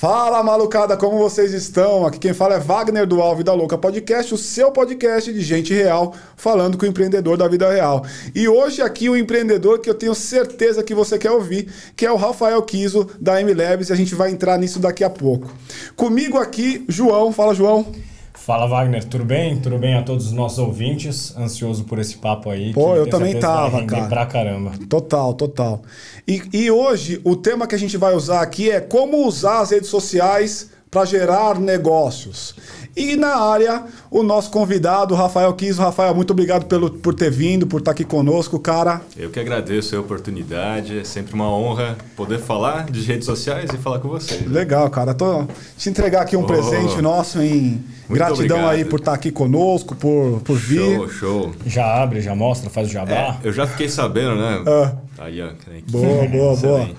Fala malucada, como vocês estão? Aqui quem fala é Wagner do Alve da Louca Podcast, o seu podcast de gente real, falando com o empreendedor da vida real. E hoje aqui o empreendedor que eu tenho certeza que você quer ouvir, que é o Rafael Kiso da M-Labs, e a gente vai entrar nisso daqui a pouco. Comigo aqui, João. Fala, João. Fala Wagner, tudo bem? Tudo bem a todos os nossos ouvintes? Ansioso por esse papo aí. Pô, eu também tava, cara. Pra caramba. Total, total. E, e hoje o tema que a gente vai usar aqui é como usar as redes sociais para gerar negócios. E na área, o nosso convidado, Rafael Kiso. Rafael, muito obrigado pelo, por ter vindo, por estar aqui conosco, cara. Eu que agradeço a oportunidade. É sempre uma honra poder falar de redes sociais e falar com vocês. Legal, cara. Tô te entregar aqui um oh, presente nosso em gratidão obrigado. aí por estar aqui conosco, por, por vir. Show, show. Já abre, já mostra, faz o jabá. É, eu já fiquei sabendo, né? Ah. Aí, ó. Boa, boa, boa.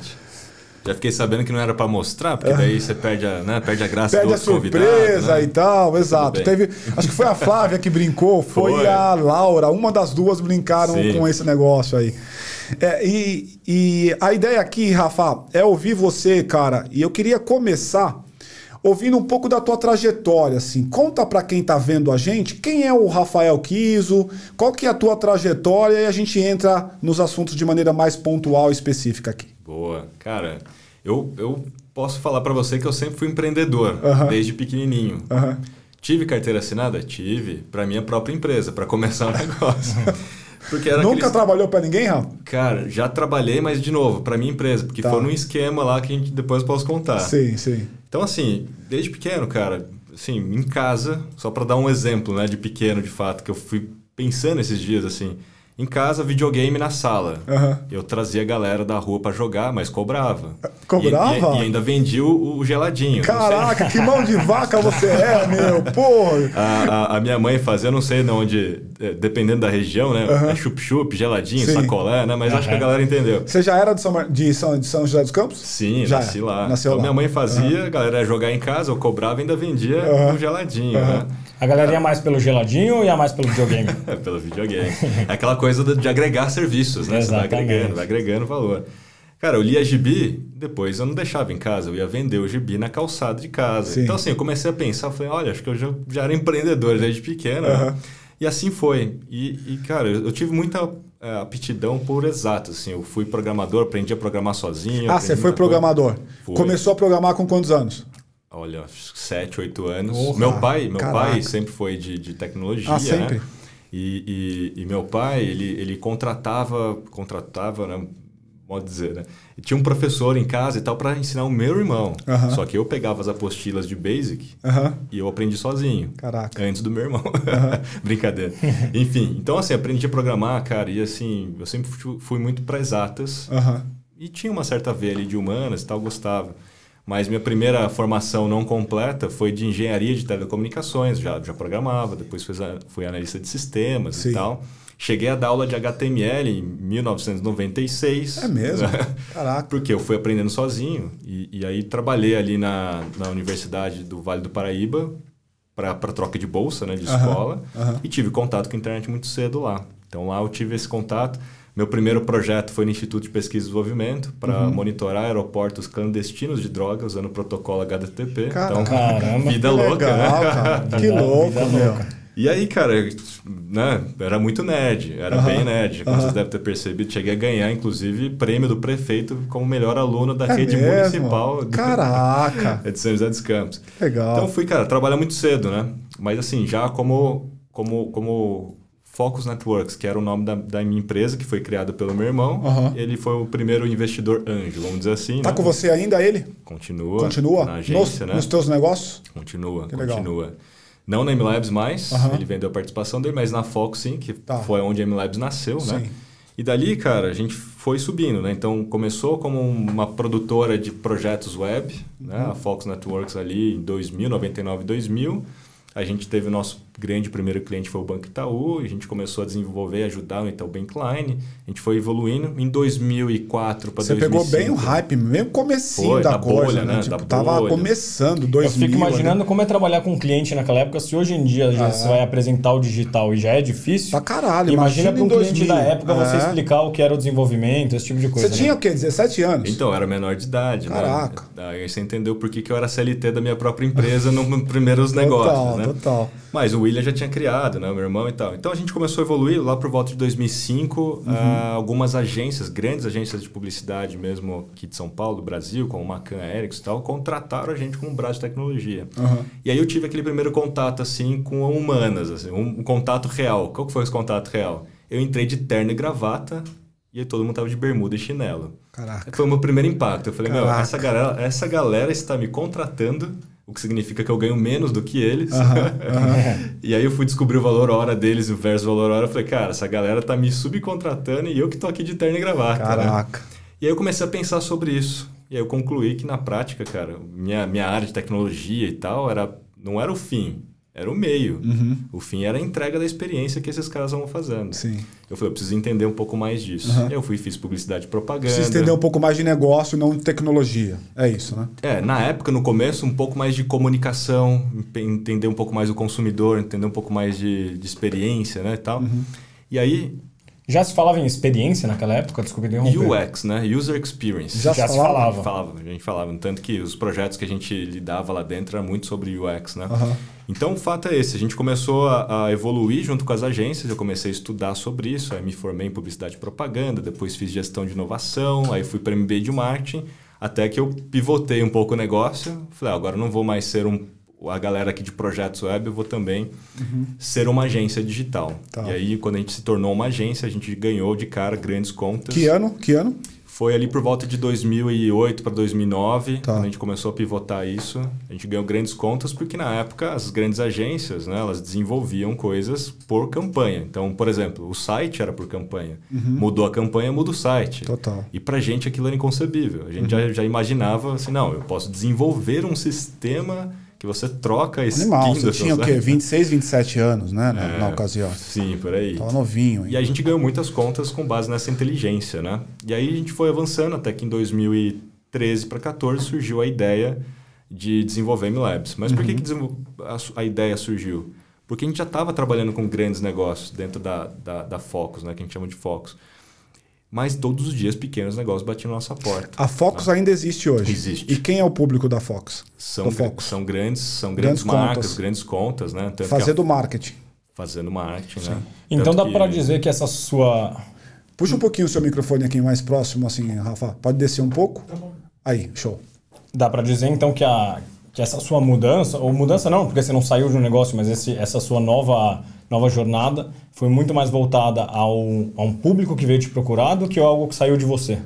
Já fiquei sabendo que não era para mostrar, porque daí você perde a, né, perde a graça perde do a surpresa né? e tal, exato. Teve, acho que foi a Flávia que brincou, foi, foi, a Laura, uma das duas brincaram Sim. com esse negócio aí. É, e, e a ideia aqui, Rafa, é ouvir você, cara, e eu queria começar ouvindo um pouco da tua trajetória, assim. Conta para quem tá vendo a gente, quem é o Rafael Kiso, qual que é a tua trajetória e a gente entra nos assuntos de maneira mais pontual e específica aqui. Boa. Cara, eu, eu posso falar para você que eu sempre fui empreendedor, uh -huh. desde pequenininho. Uh -huh. Tive carteira assinada? Tive, para minha própria empresa, para começar o um negócio. Porque Nunca aqueles... trabalhou para ninguém, Rafa? Cara, já trabalhei, mas de novo, para minha empresa, porque tá. foi num esquema lá que a gente depois posso contar. Sim, sim. Então, assim, desde pequeno, cara, assim, em casa, só para dar um exemplo, né, de pequeno, de fato, que eu fui pensando esses dias, assim, em casa, videogame na sala. Uhum. Eu trazia a galera da rua para jogar, mas cobrava. Cobrava? E, e, e ainda vendia o, o geladinho. Caraca, que mão de vaca você é, meu, porra! A, a, a, minha mãe fazia, não sei de onde, é, dependendo da região, né? Uhum. É chup-chup, geladinho, Sim. sacolé, né? Mas uhum. acho que a galera entendeu. Você já era de São, de São, de São José dos Campos? Sim, já nasci lá. Nasceu então, lá. minha mãe fazia, a galera ia jogar em casa, eu cobrava e ainda vendia o geladinho, né? A galera ia mais pelo geladinho ou ia mais pelo videogame? pelo videogame. É aquela coisa de agregar serviços, né? Você vai agregando, vai agregando valor. Cara, eu lia gibi, depois eu não deixava em casa, eu ia vender o gibi na calçada de casa. Sim. Então, assim, eu comecei a pensar, falei, olha, acho que eu já, já era empreendedor desde pequeno. Uhum. Né? E assim foi. E, e, cara, eu tive muita é, aptidão por exato, assim. Eu fui programador, aprendi a programar sozinho. Ah, você foi programador. Começou a programar com quantos anos? Olha, sete, oito anos. Porra, meu pai, meu caraca. pai sempre foi de, de tecnologia, ah, sempre? né? E, e, e, meu pai, ele, ele contratava, contratava, né? Modo dizer, né? E tinha um professor em casa e tal para ensinar o meu irmão. Uh -huh. Só que eu pegava as apostilas de Basic uh -huh. e eu aprendi sozinho. Caraca. Antes do meu irmão. Brincadeira. Enfim, então assim, aprendi a programar, cara, e assim, eu sempre fui muito para exatas. E tinha uma certa veia ali de humanas e tal, gostava. Mas minha primeira formação não completa foi de engenharia de telecomunicações, já, já programava, depois fui, fui analista de sistemas Sim. e tal. Cheguei a dar aula de HTML em 1996. É mesmo? Caraca. Porque eu fui aprendendo sozinho. E, e aí trabalhei ali na, na Universidade do Vale do Paraíba para troca de bolsa, né, de escola. E tive contato com a internet muito cedo lá. Então lá eu tive esse contato. Meu primeiro projeto foi no Instituto de Pesquisa e Desenvolvimento para uhum. monitorar aeroportos clandestinos de drogas usando o protocolo HTTP. Caramba, então, caramba, vida louca, legal, né? Cara. que louco, meu. E aí, cara, né, era muito nerd, era uhum. bem nerd, como uhum. vocês devem ter percebido. Cheguei a ganhar, inclusive, prêmio do prefeito como melhor aluno da é rede mesmo? municipal Caraca. de São José dos Campos. Legal. Então fui, cara, trabalhar muito cedo, né? Mas assim, já como, como, como Focus Networks, que era o nome da, da minha empresa, que foi criada pelo meu irmão. Uhum. Ele foi o primeiro investidor anjo, vamos dizer assim. Tá né? com você ainda ele? Continua. Continua? Na agência, nos, né? Nos teus negócios? Continua, que continua. Legal. Não na MLabs mais, uhum. ele vendeu a participação dele, mas na Focus sim, que tá. foi onde a MLabs nasceu, sim. né? E dali, cara, a gente foi subindo, né? Então, começou como uma produtora de projetos web, uhum. né? A Fox Networks ali em 2000, 99, 2000. A gente teve o nosso grande primeiro cliente foi o Banco Itaú, a gente começou a desenvolver, ajudar o Itaú Bankline, a gente foi evoluindo. Em 2004 para 2005... Você pegou bem o hype, mesmo comecinho foi, da, da coisa, bolha, né? né? Tipo, da tava bolha. começando, 2000. Eu fico imaginando como é trabalhar com um cliente naquela época, se hoje em dia já ah, você vai apresentar o digital e já é difícil. Pra caralho, imagina, para um cliente da época você é. explicar o que era o desenvolvimento, esse tipo de coisa. Você né? tinha o quê? 17 anos? Então, eu era menor de idade, né? Caraca. né? Daí você entendeu por que, que eu era CLT da minha própria empresa nos primeiros negócios, total, né? Total, Mas o William já tinha criado, né? O meu irmão e tal. Então a gente começou a evoluir lá por volta de 2005. Uhum. Uh, algumas agências, grandes agências de publicidade mesmo aqui de São Paulo, do Brasil, como Macan, Ericsson e tal, contrataram a gente como braço de tecnologia. Uhum. E aí eu tive aquele primeiro contato assim com humanas, assim, um, um contato real. Qual que foi esse contato real? Eu entrei de terno e gravata e todo mundo tava de bermuda e chinelo. Caraca. Foi o meu primeiro impacto. Eu falei, Caraca. meu, essa galera, essa galera está me contratando o que significa que eu ganho menos do que eles. Uhum, uhum. e aí eu fui descobrir o valor hora deles versus o valor hora. Eu falei, cara, essa galera tá me subcontratando e eu que tô aqui de terno e gravata. Né? Caraca. Né? E aí eu comecei a pensar sobre isso. E aí eu concluí que na prática, cara, minha, minha área de tecnologia e tal era, não era o fim, era o meio. Uhum. O fim era a entrega da experiência que esses caras vão fazendo. Sim. Eu falei, eu preciso entender um pouco mais disso. Uhum. Eu fui fiz publicidade e propaganda. Preciso entender um pouco mais de negócio, não de tecnologia. É isso, né? É, na época, no começo, um pouco mais de comunicação, entender um pouco mais o consumidor, entender um pouco mais de, de experiência, né, e tal. Uhum. E aí... Já se falava em experiência naquela época? Desculpa interromper. UX, né? User Experience. Já, Já se falava. Falava. A gente falava. Tanto que os projetos que a gente lidava lá dentro eram muito sobre UX, né? Uhum. Então, o fato é esse: a gente começou a, a, evoluir junto com as agências, eu comecei a estudar sobre isso, aí me formei em publicidade e propaganda, depois fiz gestão de inovação, aí fui para MBA de marketing, até que eu pivotei um pouco o negócio. Falei, ah, agora não vou mais ser um a galera aqui de projetos web, eu vou também uhum. ser uma agência digital. Tá. E aí, quando a gente se tornou uma agência, a gente ganhou de cara grandes contas. Que ano? Que ano? Foi ali por volta de 2008 para 2009, tá. quando a gente começou a pivotar isso. A gente ganhou grandes contas porque na época as grandes agências, né, elas desenvolviam coisas por campanha. Então, por exemplo, o site era por campanha. Uhum. Mudou a campanha, muda o site. Total. E para a gente aquilo era inconcebível. A gente uhum. já, já imaginava assim, não, eu posso desenvolver um sistema que você troca esse Animal, você tinha o quê? 26, 27 anos, né? Na, é, na ocasião. Sim, por aí. Tava novinho. Hein? E a gente ganhou muitas contas com base nessa inteligência, né? E aí a gente foi avançando até que em 2013 para 14 surgiu a ideia de desenvolver MLabs. Mas por que, uhum. que a, a ideia surgiu? Porque a gente já estava trabalhando com grandes negócios dentro da, da, da Focus, né? Que a gente chama de Focus. Mas todos os dias pequenos negócios batiam na nossa porta. A Fox né? ainda existe hoje. Existe. E quem é o público da Fox? São, Fox? são grandes, são grandes, grandes marcas, contas. grandes contas, né? Tanto fazendo a... marketing. Fazendo marketing, Sim. né? Então Tanto dá que... para dizer que essa sua Puxa um pouquinho o seu microfone aqui mais próximo, assim, Rafa. Pode descer um pouco? Tá bom. Aí, show. Dá para dizer então que, a, que essa sua mudança, ou mudança não, porque você não saiu de um negócio, mas esse, essa sua nova nova jornada foi muito mais voltada ao, a um público que veio te procurar do que algo que saiu de você.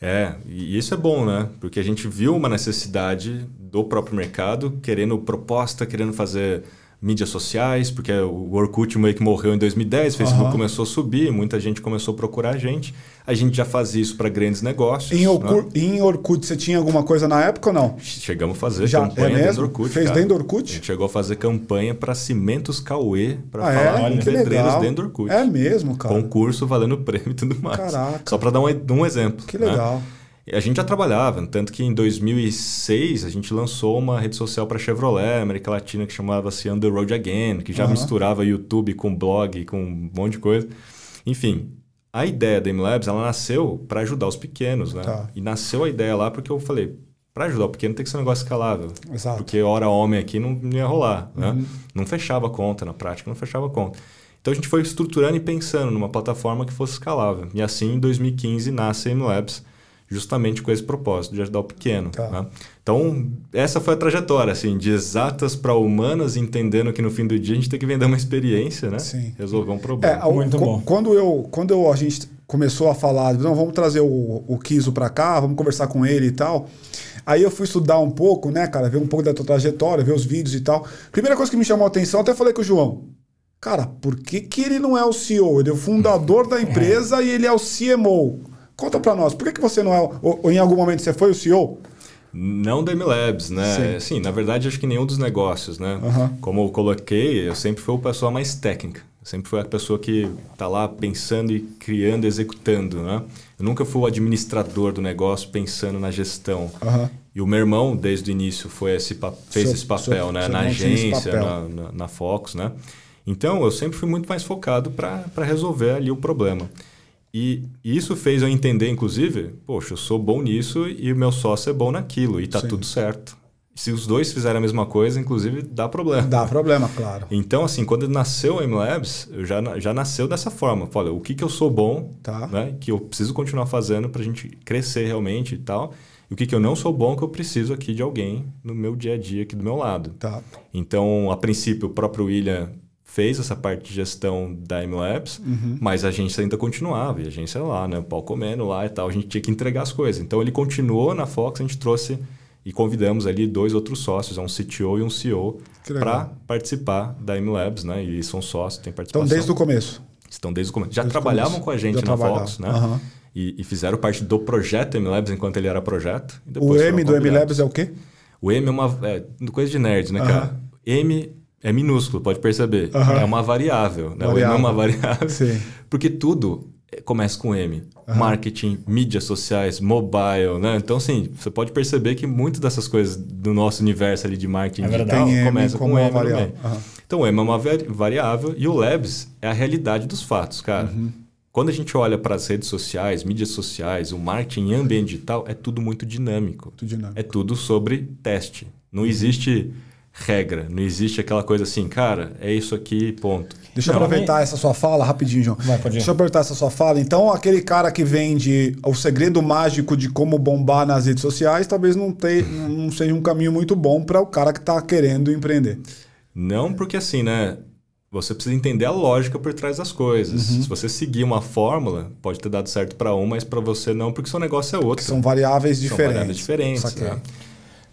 É, e isso é bom, né? Porque a gente viu uma necessidade do próprio mercado, querendo proposta, querendo fazer mídias sociais, porque o Orkut meio que morreu em 2010, o Facebook uhum. começou a subir, muita gente começou a procurar a gente. A gente já fazia isso para grandes negócios. Em, Orkut, né? em Orkut você tinha alguma coisa na época ou não? Chegamos a fazer já, campanha é mesmo? dentro do Orkut. Fez cara. dentro do Orkut? A gente chegou a fazer campanha para Cimentos Cauê, para ah, falar é? com pedreiros dentro do Orkut. É mesmo, cara. Concurso valendo prêmio e tudo mais. Caraca. Só para dar um, um exemplo. Que legal. Né? A gente já trabalhava, tanto que em 2006 a gente lançou uma rede social para Chevrolet, América Latina, que chamava-se On The Road Again, que já uhum. misturava YouTube com blog, com um monte de coisa. Enfim, a ideia da MLabs, ela nasceu para ajudar os pequenos, né? Tá. E nasceu a ideia lá porque eu falei, para ajudar o pequeno tem que ser um negócio escalável. Exato. Porque hora homem aqui não, ia rolar, né? uhum. Não fechava a conta, na prática não fechava a conta. Então a gente foi estruturando e pensando numa plataforma que fosse escalável. E assim, em 2015, nasce a MLabs, justamente com esse propósito de ajudar o pequeno. Tá. Né? Então, essa foi a trajetória, assim, de exatas para humanas, entendendo que no fim do dia a gente tem que vender uma experiência, né? Sim. Resolver um problema. É, Muito bom. Quando, eu, quando eu, a gente começou a falar, não, vamos trazer o, o Kiso para cá, vamos conversar com ele e tal. Aí eu fui estudar um pouco, né, cara, ver um pouco da tua trajetória, ver os vídeos e tal. Primeira coisa que me chamou a atenção, até falei com o João. Cara, por que, que ele não é o CEO? Ele é o fundador da empresa e ele é o CMO. Conta para nós, por que, que você não é. Ou, ou, em algum momento você foi o CEO? Não da MLabs, né? Sim. Sim, na verdade, acho que nenhum dos negócios, né? Uhum. Como eu coloquei, eu sempre fui a pessoa mais técnica. sempre fui a pessoa que está lá pensando e criando, executando, né? Eu nunca fui o administrador do negócio pensando na gestão. Uhum. E o meu irmão, desde o início, foi esse, fez seu, esse papel, seu, né? Seu na agência, na, na, na Fox, né? Então, eu sempre fui muito mais focado para resolver ali o problema. E isso fez eu entender, inclusive, poxa, eu sou bom nisso e o meu sócio é bom naquilo, e tá tudo certo. Se os dois fizerem a mesma coisa, inclusive, dá problema. Dá problema, claro. Então, assim, quando nasceu o MLabs, já, já nasceu dessa forma. Olha, o que, que eu sou bom, tá. né, que eu preciso continuar fazendo para a gente crescer realmente e tal. E o que, que eu não sou bom, que eu preciso aqui de alguém no meu dia a dia, aqui do meu lado. Tá. Então, a princípio, o próprio William fez essa parte de gestão da MLabs, uhum. mas a agência ainda continuava, e a agência lá, né, o pau comendo lá e tal, a gente tinha que entregar as coisas. Então ele continuou na Fox, a gente trouxe e convidamos ali dois outros sócios, um CTO e um CEO, para participar da MLabs, né? E são sócios, tem participação. Então desde o começo. Estão desde o começo. Já desde trabalhavam começo. com a gente Já na Fox, né? Uhum. E, e, fizeram parte do projeto MLabs enquanto ele era projeto. o M do MLabs é o quê? O M é uma é, coisa de nerd, né, uhum. cara? M é minúsculo, pode perceber. Uhum. É uma variável, né? Variável. O M é uma variável. Sim. Porque tudo começa com M. Uhum. Marketing, mídias sociais, mobile, né? Então, assim, você pode perceber que muitas dessas coisas do nosso universo ali de marketing é digital começa com M variável. Uhum. Então, o M é uma variável e o Labs é a realidade dos fatos, cara. Uhum. Quando a gente olha para as redes sociais, mídias sociais, o marketing em ambiente digital, é tudo muito dinâmico. Tudo dinâmico. É tudo sobre teste. Não existe regra. Não existe aquela coisa assim, cara, é isso aqui, ponto. Deixa não, eu aproveitar essa sua fala rapidinho, João. Vai, pode ir. Deixa eu aproveitar essa sua fala. Então, aquele cara que vende o segredo mágico de como bombar nas redes sociais, talvez não, te, não seja um caminho muito bom para o cara que está querendo empreender. Não, porque assim, né? Você precisa entender a lógica por trás das coisas. Uhum. Se você seguir uma fórmula, pode ter dado certo para um, mas para você não, porque seu negócio é outro. São variáveis diferentes. São variáveis diferentes. Né?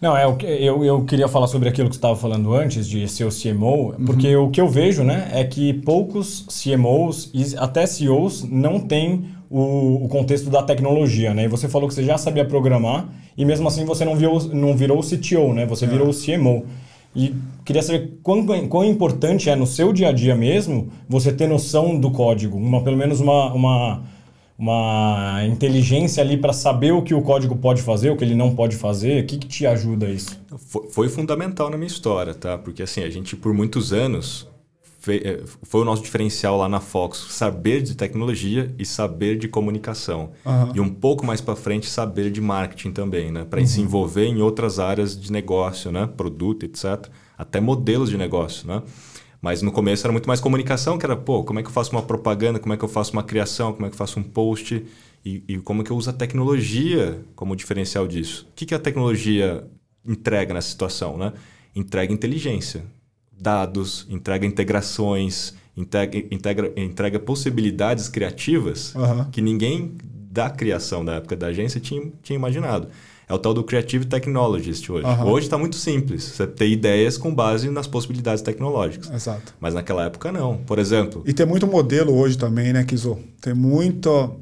Não, é, eu, eu queria falar sobre aquilo que você estava falando antes, de ser o CMO, porque uhum. o que eu vejo né, é que poucos CMOs e até CEOs não têm o, o, contexto da tecnologia. Né? E você falou que você já sabia programar e mesmo assim você não, viu, não virou o CTO, né? você é. virou o CMO. E queria saber quão, quão importante é no seu dia a dia mesmo você ter noção do código, uma, pelo menos uma, uma uma inteligência ali para saber o que o código pode fazer, o que ele não pode fazer? O que, que te ajuda isso? Foi, foi, fundamental na minha história, tá? Porque assim, a gente por muitos anos é, foi o nosso diferencial lá na Fox, saber de tecnologia e saber de comunicação. Uhum. E um pouco mais para frente, saber de marketing também, né? Para uhum. se envolver em outras áreas de negócio, né? Produto, etc. Até modelos de negócio, né? Mas no começo era muito mais comunicação, que era, pô, como é que eu faço uma propaganda, como é que eu faço uma criação, como é que eu faço um post e, e como é que eu uso a tecnologia como diferencial disso. O que, que a tecnologia entrega nessa situação, né? Entrega inteligência, dados, entrega integrações, entrega, integra, entrega possibilidades criativas uhum. que ninguém da criação da época da agência tinha, tinha imaginado. É o tal do Creative Technologist hoje. Uhum. Hoje está muito simples. Você ter ideias com base nas possibilidades tecnológicas. Exato. Mas naquela época não. Por exemplo. E tem muito modelo hoje também, né, Kizo? Tem muito.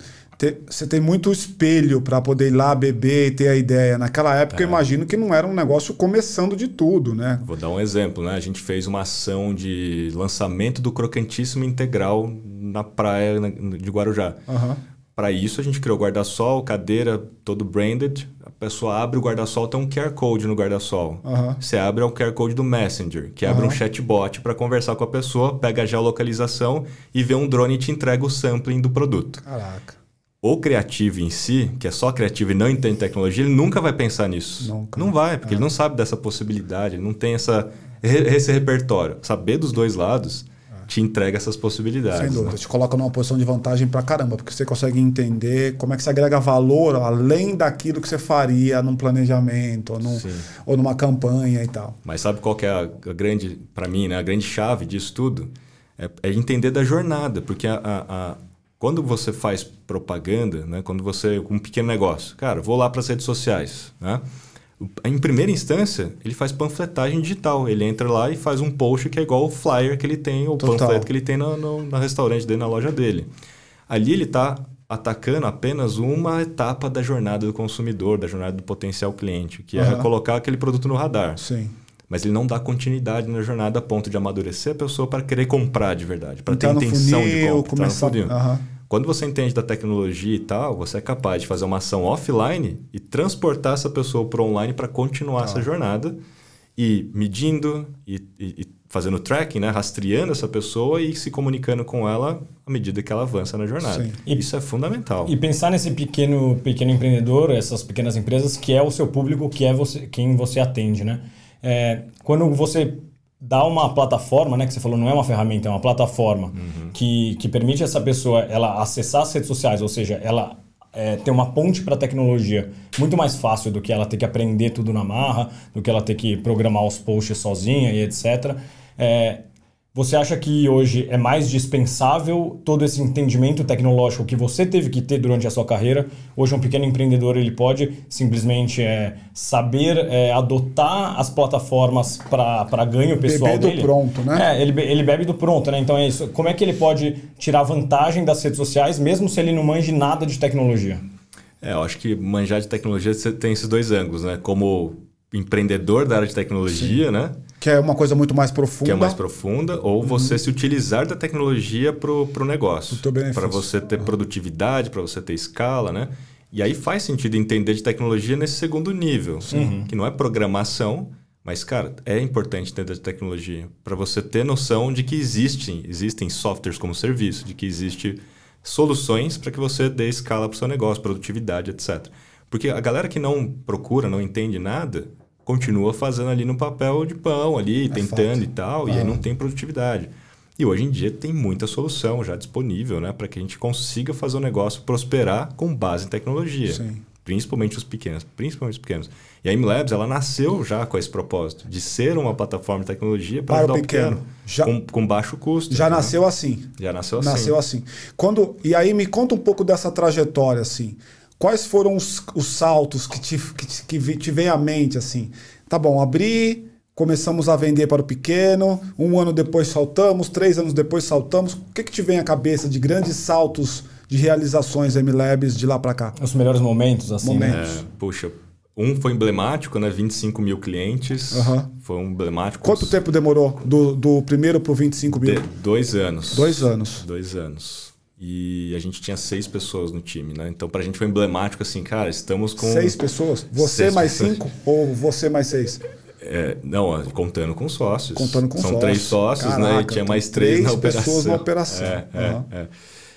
você tem muito espelho para poder ir lá beber e ter a ideia. Naquela época, é. eu imagino que não era um negócio começando de tudo, né? Vou dar um exemplo, né? A gente fez uma ação de lançamento do crocantíssimo integral na praia de Guarujá. Uhum. Para isso, a gente criou guarda-sol, cadeira, todo branded, pessoa abre o guarda-sol, tem um QR Code no guarda-sol. Uhum. Você abre é o QR Code do Messenger, que uhum. abre um chatbot para conversar com a pessoa, pega a geolocalização e vê um drone e te entrega o sampling do produto. Caraca. O criativo em si, que é só criativo e não entende tecnologia, ele nunca vai pensar nisso. Nunca. Não vai, porque é. ele não sabe dessa possibilidade, ele não tem essa, esse repertório. Saber dos dois lados te entrega essas possibilidades. Sem dúvida, né? te coloca numa posição de vantagem pra caramba, porque você consegue entender como é que você agrega valor além daquilo que você faria num planejamento ou, num, ou numa campanha e tal. Mas sabe qual que é a, grande, para mim, né, a grande chave disso tudo? É, é entender da jornada, porque a, a, a, quando você faz propaganda, né, quando você, um pequeno negócio, cara, vou lá para as redes sociais, né? Em primeira instância, ele faz panfletagem digital. Ele entra lá e faz um post que é igual o flyer que ele tem, o Total. panfleto que ele tem no, no, no restaurante dele, na loja dele. Ali ele está atacando apenas uma etapa da jornada do consumidor, da jornada do potencial cliente, que uhum. é colocar aquele produto no radar. Sim. Mas ele não dá continuidade na jornada a ponto de amadurecer a pessoa para querer comprar de verdade, para ter intenção funil, de compra. Começar... Uhum. Quando você entende da tecnologia e tal, você é capaz de fazer uma ação offline e transportar essa pessoa para online para continuar tá. essa jornada e medindo e, e, e, fazendo tracking, né? rastreando essa pessoa e se comunicando com ela à medida que ela avança na jornada. E, Isso é fundamental. E pensar nesse pequeno, pequeno empreendedor, essas pequenas empresas, que é o seu público, que é você, quem você atende. Né? É, quando você dá uma plataforma, né, que você falou, não é uma ferramenta, é uma plataforma uhum. que, que permite essa pessoa ela acessar as redes sociais, ou seja, ela é, ter uma ponte para a tecnologia muito mais fácil do que ela ter que aprender tudo na marra, do que ela ter que programar os posts sozinha e etc. É, você acha que hoje é mais dispensável todo esse entendimento tecnológico que você teve que ter durante a sua carreira? Hoje um pequeno empreendedor ele pode simplesmente é, saber é, adotar as plataformas para ganho pessoal Beber dele? do pronto, né? É, ele, ele bebe do pronto, né? Então é isso. Como é que ele pode tirar vantagem das redes sociais mesmo se ele não manje nada de tecnologia? É, eu acho que manjar de tecnologia você tem esses dois ângulos, né? Como empreendedor da área de tecnologia, Sim. né? Que é uma coisa muito mais profunda. Que é mais profunda, ou uhum. você se utilizar da tecnologia para o negócio. Para você ter uhum. produtividade, para você ter escala, né? E aí faz sentido entender de tecnologia nesse segundo nível, uhum. que não é programação, mas, cara, é importante entender de tecnologia para você ter noção de que existem, existem softwares como serviço, de que existem soluções para que você dê escala para o seu negócio, produtividade, etc. Porque a galera que não procura, não entende nada, continua fazendo ali no papel de pão, ali, é tentando fato. e tal, ah. e aí não tem produtividade. E hoje em dia tem muita solução já disponível, né, para que a gente consiga fazer o negócio prosperar com base em tecnologia. Sim. Principalmente os pequenos, principalmente os pequenos. E a MLabs, ela nasceu já com esse propósito, de ser uma plataforma de tecnologia para, para o pequeno, pequeno já, com, com, baixo custo. Já né? nasceu assim. Já nasceu assim. Nasceu assim. Quando, e aí me conta um pouco dessa trajetória, assim. Quais foram os, os saltos que te, que, que te vem à mente assim? Tá bom, abri, começamos a vender para o pequeno, um ano depois saltamos, três anos depois saltamos. O que, que te vem à cabeça de grandes saltos de realizações M-Labs de lá para cá? Os melhores momentos, assim. Né? Momentos. É, puxa, um foi emblemático, né? 25 mil clientes. Uhum. Foi um emblemático. Quanto tempo demorou do, do primeiro para o 25 mil? De, dois anos. Dois anos. Dois anos. E a gente tinha seis pessoas no time, né? Então, pra gente foi emblemático assim, cara, estamos com. Seis pessoas? Você seis mais pessoas. cinco ou você mais seis? É, não, contando com sócios. Contando com São sócios. três sócios, Caraca, né? E tinha mais três, três na operação. pessoas na operação. É, uhum. é.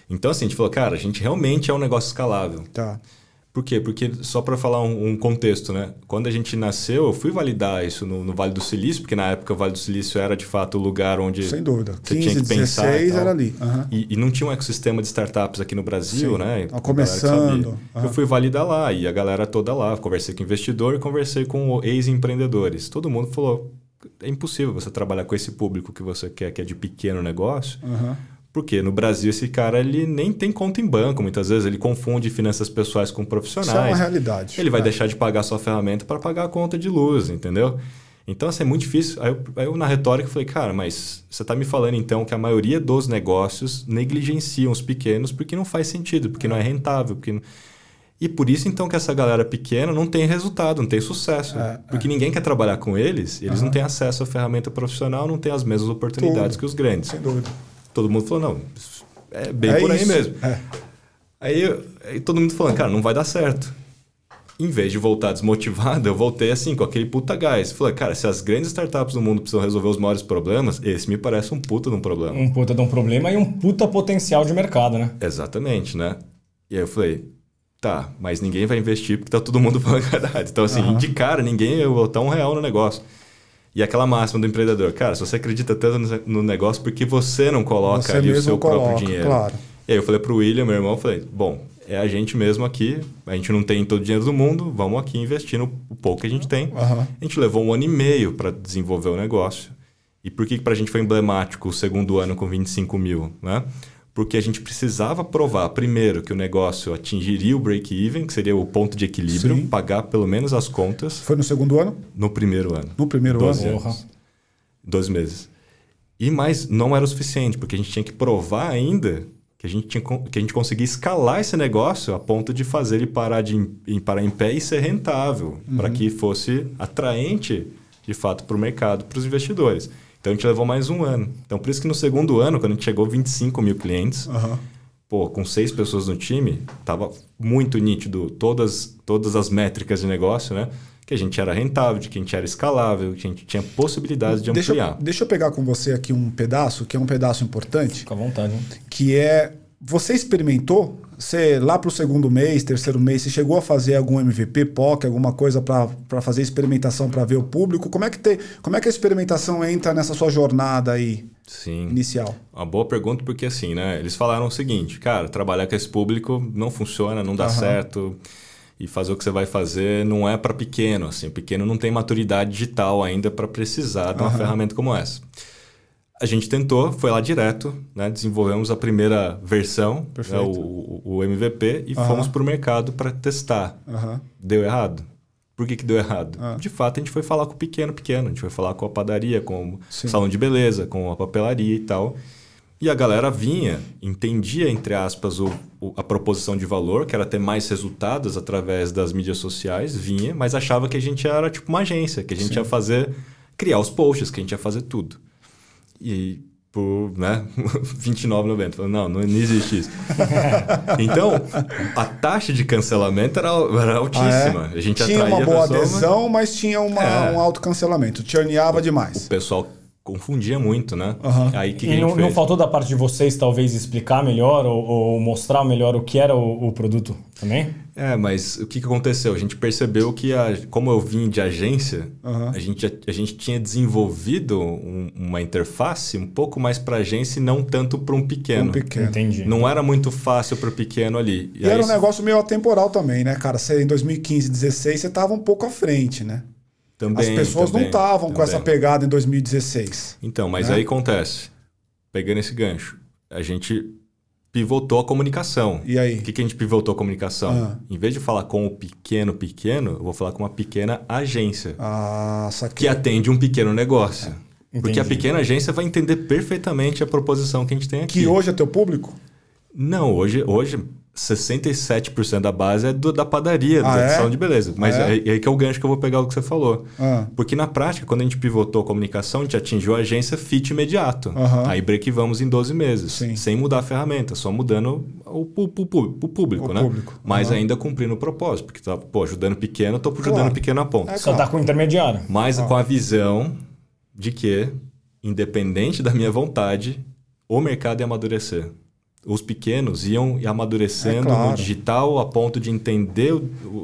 Então, assim, a gente falou, cara, a gente realmente é um negócio escalável. Tá. Por quê? Porque, só para falar um, um, contexto, né? Quando a gente nasceu, eu fui validar isso no, no, Vale do Silício, porque na época o Vale do Silício era de fato o lugar onde Sem dúvida. você 15, tinha que pensar. 16 era ali. Uhum. E, e, não tinha um ecossistema de startups aqui no Brasil, Sim. né? Tá começando. Uhum. Eu fui validar lá e a galera toda lá. Conversei com o investidor e conversei com ex-empreendedores. Todo mundo falou: é impossível você trabalhar com esse público que você quer, que é de pequeno negócio. Uhum porque no Brasil esse cara ele nem tem conta em banco, muitas vezes ele confunde finanças pessoais com profissionais. Isso é uma realidade. Ele vai é. deixar de pagar sua ferramenta para pagar a conta de luz, entendeu? Então, assim, é muito difícil. Aí eu, aí eu na retórica falei, cara, mas você está me falando então que a maioria dos negócios negligenciam os pequenos porque não faz sentido, porque não é rentável, porque não... E por isso, então, que essa galera pequena não tem resultado, não tem sucesso. É, porque é. ninguém quer trabalhar com eles, eles uhum. não têm acesso à ferramenta profissional, não têm as mesmas oportunidades Tudo. que os grandes. Sem dúvida todo mundo falou, não, é bem é por aí isso. mesmo. É. Aí, aí, todo mundo falando, cara, não vai dar certo. Em vez de voltar desmotivado, eu voltei assim, com aquele puta gás. Falei, cara, se as grandes startups do mundo precisam resolver os maiores problemas, esse me parece um puta de um problema. Um puta de um problema e um puta potencial de mercado, né? Exatamente, né? E aí eu falei, tá, mas ninguém vai investir porque tá todo mundo falando a verdade. Então, assim, uhum. de cara, ninguém ia botar um real no negócio. E aquela máxima do empreendedor, cara, se você acredita tanto no negócio, por que você não coloca você ali o seu coloca, próprio dinheiro? Claro. E aí eu falei para o William, meu irmão, falei, bom, é a gente mesmo aqui, a gente não tem todo o dinheiro do mundo, vamos aqui investir no pouco que a gente tem. Uhum. A gente levou um ano e meio para desenvolver o negócio. E por que para a gente foi emblemático o segundo ano com 25 mil, né? Porque a gente precisava provar, primeiro, que o negócio atingiria o break-even, que seria o ponto de equilíbrio, Sim. pagar pelo menos as contas. Foi no segundo ano? No primeiro ano. No primeiro 12 ano? Anos. 12 meses. E mais, não era o suficiente, porque a gente tinha que provar ainda que a gente tinha que a gente conseguia escalar esse negócio a ponto de fazer ele parar de em, parar em pé e ser rentável, uhum. para que fosse atraente de fato para o mercado, para os investidores. Então a gente levou mais um ano. Então por isso que no segundo ano, quando a gente chegou 25 mil clientes, uhum. pô, com seis pessoas no time, tava muito nítido todas todas as métricas de negócio, né? que a gente era rentável, de que a gente era escalável, que a gente tinha possibilidades de deixa ampliar. Eu, deixa eu pegar com você aqui um pedaço, que é um pedaço importante. Fica à vontade. Hein? Que é. Você experimentou? Você, lá para o segundo mês, terceiro mês, você chegou a fazer algum MVP, POC, alguma coisa para fazer experimentação para ver o público? Como é, que tem, como é que a experimentação entra nessa sua jornada aí Sim. inicial? Uma boa pergunta, porque assim, né? Eles falaram o seguinte, cara, trabalhar com esse público não funciona, não dá certo e fazer o que você vai fazer não é para pequeno. Assim, o pequeno não tem maturidade digital ainda para precisar de uma ferramenta como essa. A gente tentou, foi lá direto, né? desenvolvemos a primeira versão, né? o, o, MVP, e uhum. fomos para o mercado para testar. Uhum. Deu errado. Por que, que deu errado? Ah. De fato, a gente foi falar com o pequeno, pequeno. A gente foi falar com a padaria, com o salão de beleza, com a papelaria e tal. E a galera vinha, entendia, entre aspas, o, o, a proposição de valor, que era ter mais resultados através das mídias sociais, vinha, mas achava que a gente era tipo uma agência, que a gente Sim. ia fazer, criar os posts, que a gente ia fazer tudo. E por né, R$29,90. Não, não existe isso. então, a taxa de cancelamento era, era altíssima. Ah, é? A gente tinha uma boa adesão, mas tinha uma, é. um alto cancelamento. Churneava demais. O pessoal confundia muito, né? Uhum. Aí que, e não, não, faltou da parte de vocês talvez explicar melhor ou, ou mostrar melhor o que era o, o, produto também? É, mas o que, que aconteceu? A gente percebeu que, a, como eu vim de agência, uhum. a, gente, a, a, gente tinha desenvolvido um, uma interface um pouco mais para agência e não tanto para um pequeno. Um pequeno. Entendi. Não era muito fácil para o pequeno ali. E, e era um negócio meio atemporal também, né, cara? Você, em 2015, 2016, você estava um pouco à frente, né? Também, As pessoas também, não estavam com essa pegada em 2016. Então, mas né? aí acontece. Pegando esse gancho, a gente pivotou a comunicação. E aí? O que, que a gente pivotou a comunicação? Ah. Em vez de falar com o pequeno pequeno, eu vou falar com uma pequena agência. Ah, que atende um pequeno negócio. É. Porque a pequena agência vai entender perfeitamente a proposição que a gente tem aqui. Que hoje é teu público? Não, hoje, hoje 67% da base é do, da padaria, ah, da é? salão de beleza. Mas é? é, é aí que é o gancho que eu vou pegar o que você falou. Ah. Porque na prática, quando a gente pivotou a comunicação, a gente atingiu a agência fit imediato. Aí break vamos em 12 meses, Sim. sem mudar a ferramenta, só mudando o, o, o, o público, o né? Público. Mas ainda cumprindo o propósito, porque tá pô, ajudando pequeno, tô ajudando claro. pequeno a ponta. É, só tá com o intermediário. Mas ah. com a visão de que, independente da minha vontade, o mercado ia amadurecer os pequenos iam amadurecendo é claro. no digital a ponto de entender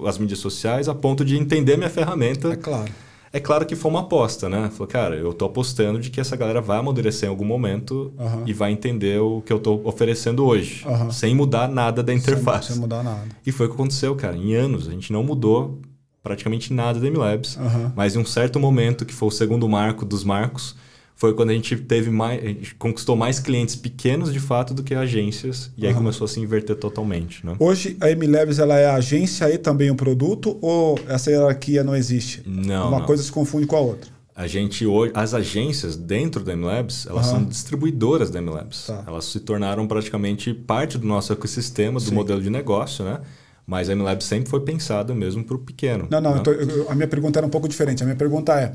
as mídias sociais, a ponto de entender minha ferramenta. É claro. É claro que foi uma aposta, né? Falei, cara, eu tô apostando de que essa galera vai amadurecer em algum momento uhum. e vai entender o que eu tô oferecendo hoje, uhum. sem mudar nada da interface. Sem, sem, mudar nada. E foi o que aconteceu, cara. Em anos, a gente não mudou praticamente nada da MLabs, uhum. mas em um certo momento, que foi o segundo marco dos marcos, foi quando a gente teve mais. Gente conquistou mais clientes pequenos de fato do que agências. E aí começou a se inverter totalmente. Né? Hoje a MLabs ela é agência e também um produto ou essa hierarquia não existe? Não. Uma não. coisa se confunde com a outra. A gente hoje, as agências dentro da MLabs, elas uhum. são distribuidoras da MLabs. Tá. Elas se tornaram praticamente parte do nosso ecossistema, do Sim. modelo de negócio, né? Mas a MLabs sempre foi pensada mesmo para o pequeno. Não, não. Né? Eu, a minha pergunta era um pouco diferente. A minha pergunta é: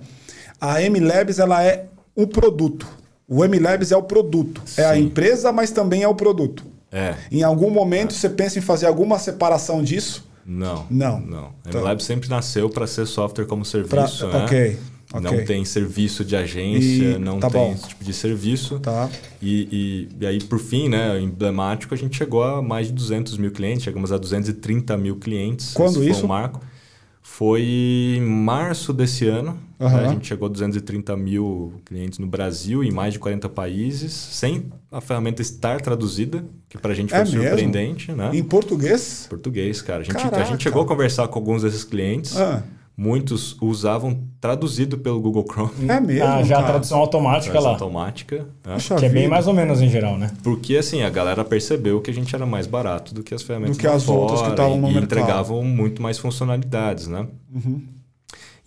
a MLabs ela é o produto. O MLabs é o produto. Sim. É a empresa, mas também é o produto. É. Em algum momento é. você pensa em fazer alguma separação disso? Não. Não. Não. Tá. MLabs sempre nasceu para ser software como serviço. Pra, né? Ok. Okay. Não tem serviço de agência, e, não tá tem bom. esse tipo de serviço. Tá. E, e, e, aí, por fim, né, emblemático, a gente chegou a mais de 200 mil clientes, chegamos a 230 mil clientes. Quando isso? Foi um marco. Foi em março desse ano. Uhum. Né? A gente chegou a 230 mil clientes no Brasil, em mais de 40 países, sem a ferramenta estar traduzida, que para a gente foi é surpreendente. Né? Em português? Português, cara. A gente, a gente chegou a conversar com alguns desses clientes. Ah muitos usavam traduzido pelo Google Chrome. É mesmo? Ah, já a tradução automática tradução lá. automática. Né? Que é bem mais ou menos em geral, né? Porque assim, a galera percebeu que a gente era mais barato do que as ferramentas do que as outras que estavam no e mercado. entregavam muito mais funcionalidades, né? Uhum.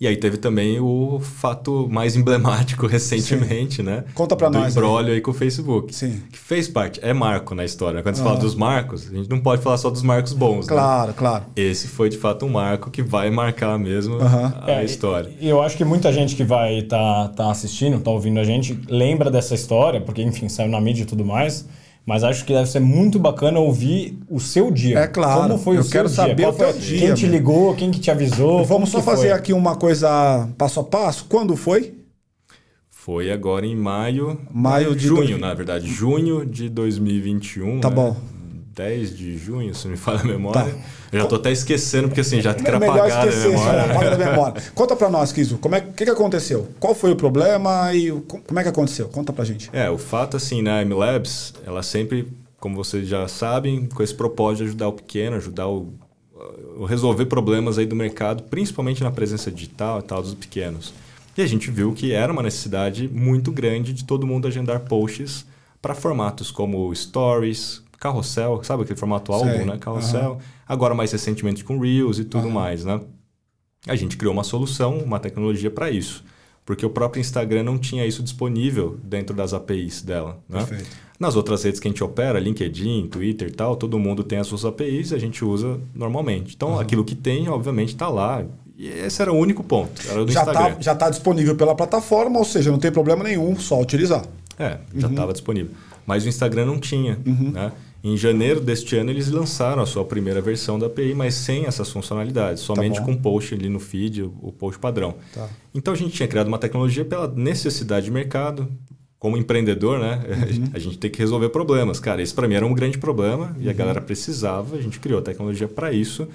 E aí teve também o fato mais emblemático recentemente, Sim. né? Conta pra do nós. Do embrólio aí. com o Facebook. Sim. Que fez parte, é marco na história. Quando se fala dos marcos, a gente não pode falar só dos marcos bons, Claro, né? claro. Esse foi de fato um marco que vai marcar mesmo a é, história. E eu acho que muita gente que vai estar tá, tá assistindo, tá ouvindo a gente, lembra dessa história, porque enfim, saiu na mídia e tudo mais. Mas acho que deve ser muito bacana ouvir o seu dia. É claro. Como foi eu o quero seu saber dia? o teu dia. Quem te ligou, quem que te avisou? Vamos só fazer foi? aqui uma coisa passo a passo. Quando foi? Foi agora em maio. Maio de. Junho, dois... na verdade. Junho de 2021. Tá né? bom. 10 de junho, se não me falha a memória. Tá. Eu já tô até esquecendo, porque assim, já Melhor apagar esquecer, a memória. Apaga da memória. Conta pra nós, Kizo, como é que, que aconteceu? Qual foi o problema e como é que aconteceu? Conta pra gente. É, o fato assim, na M-Labs, ela sempre, como vocês já sabem, com esse propósito de ajudar o pequeno, ajudar o, o resolver problemas aí do mercado, principalmente na presença digital e tal dos pequenos. E a gente viu que era uma necessidade muito grande de todo mundo agendar posts para formatos como stories, carrossel, sabe aquele formato álbum, Sei. né? Carrossel. Uhum. Agora mais recentemente com Reels e tudo uhum. mais, né? A gente criou uma solução, uma tecnologia para isso. Porque o próprio Instagram não tinha isso disponível dentro das APIs dela. Né? Perfeito. Nas outras redes que a gente opera, LinkedIn, Twitter e tal, todo mundo tem as suas APIs e a gente usa normalmente. Então, uhum. aquilo que tem, obviamente, está lá. E esse era o único ponto. Era do já Instagram. Tá, já está disponível pela plataforma, ou seja, não tem problema nenhum, só utilizar. É, já estava uhum. disponível. Mas o Instagram não tinha. Uhum. Né? Em janeiro deste ano, eles lançaram a sua primeira versão da API, mas sem essas funcionalidades, somente tá com post ali no feed, o post padrão. Tá. Então a gente tinha criado uma tecnologia pela necessidade de mercado. Como empreendedor, né? Uhum. A gente tem que resolver problemas. Cara, esse para mim era um grande problema e a uhum. galera precisava. A gente criou a tecnologia para isso.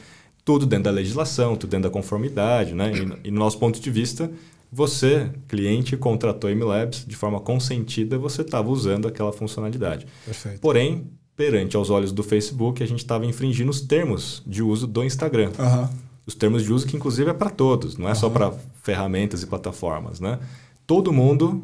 Tudo dentro da legislação, tudo dentro da conformidade, né? E, e no nosso ponto de vista, você, cliente, contratou a MLabs de forma consentida, você estava usando aquela funcionalidade. Perfeito. Porém, perante aos olhos do Facebook, a gente estava infringindo os termos de uso do Instagram. Uhum. Os termos de uso que, inclusive, é para todos, não é uhum. só para ferramentas e plataformas. Né? Todo mundo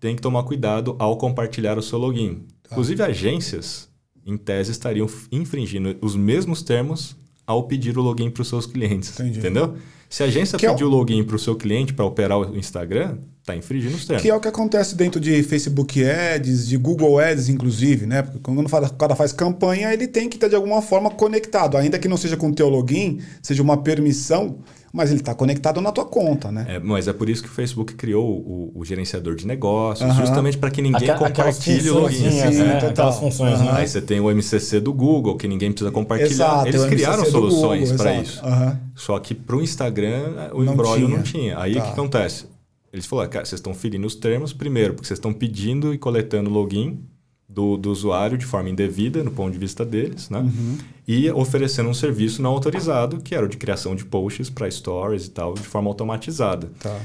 tem que tomar cuidado ao compartilhar o seu login. Tá. Inclusive, agências, em tese, estariam infringindo os mesmos termos ao pedir o login para os seus clientes. Entendi. Entendeu? Se a agência que pedir é o login para o seu cliente para operar o Instagram, está infringindo os termos. Que é o que acontece dentro de Facebook Ads, de Google Ads, inclusive, né? Porque quando o cara faz campanha, ele tem que estar de alguma forma conectado. Ainda que não seja com o teu login, seja uma permissão, mas ele está conectado na tua conta, né? É, mas é por isso que o Facebook criou o, o gerenciador de negócios, uhum. justamente para que ninguém Aquela, compartilhe o login. Sim, né? Aquelas funções, uhum. né? Aí você tem o MCC do Google, que ninguém precisa compartilhar. Exato, Eles criaram soluções para isso. Uhum. Só que para o Instagram, o embrólio não tinha. Aí o tá. que acontece? Eles falaram, cara, vocês estão ferindo os termos, primeiro, porque vocês estão pedindo e coletando login do, do usuário de forma indevida, no ponto de vista deles, né? Uhum. E oferecendo um serviço não autorizado, que era o de criação de posts para stories e tal, de forma automatizada. Tá.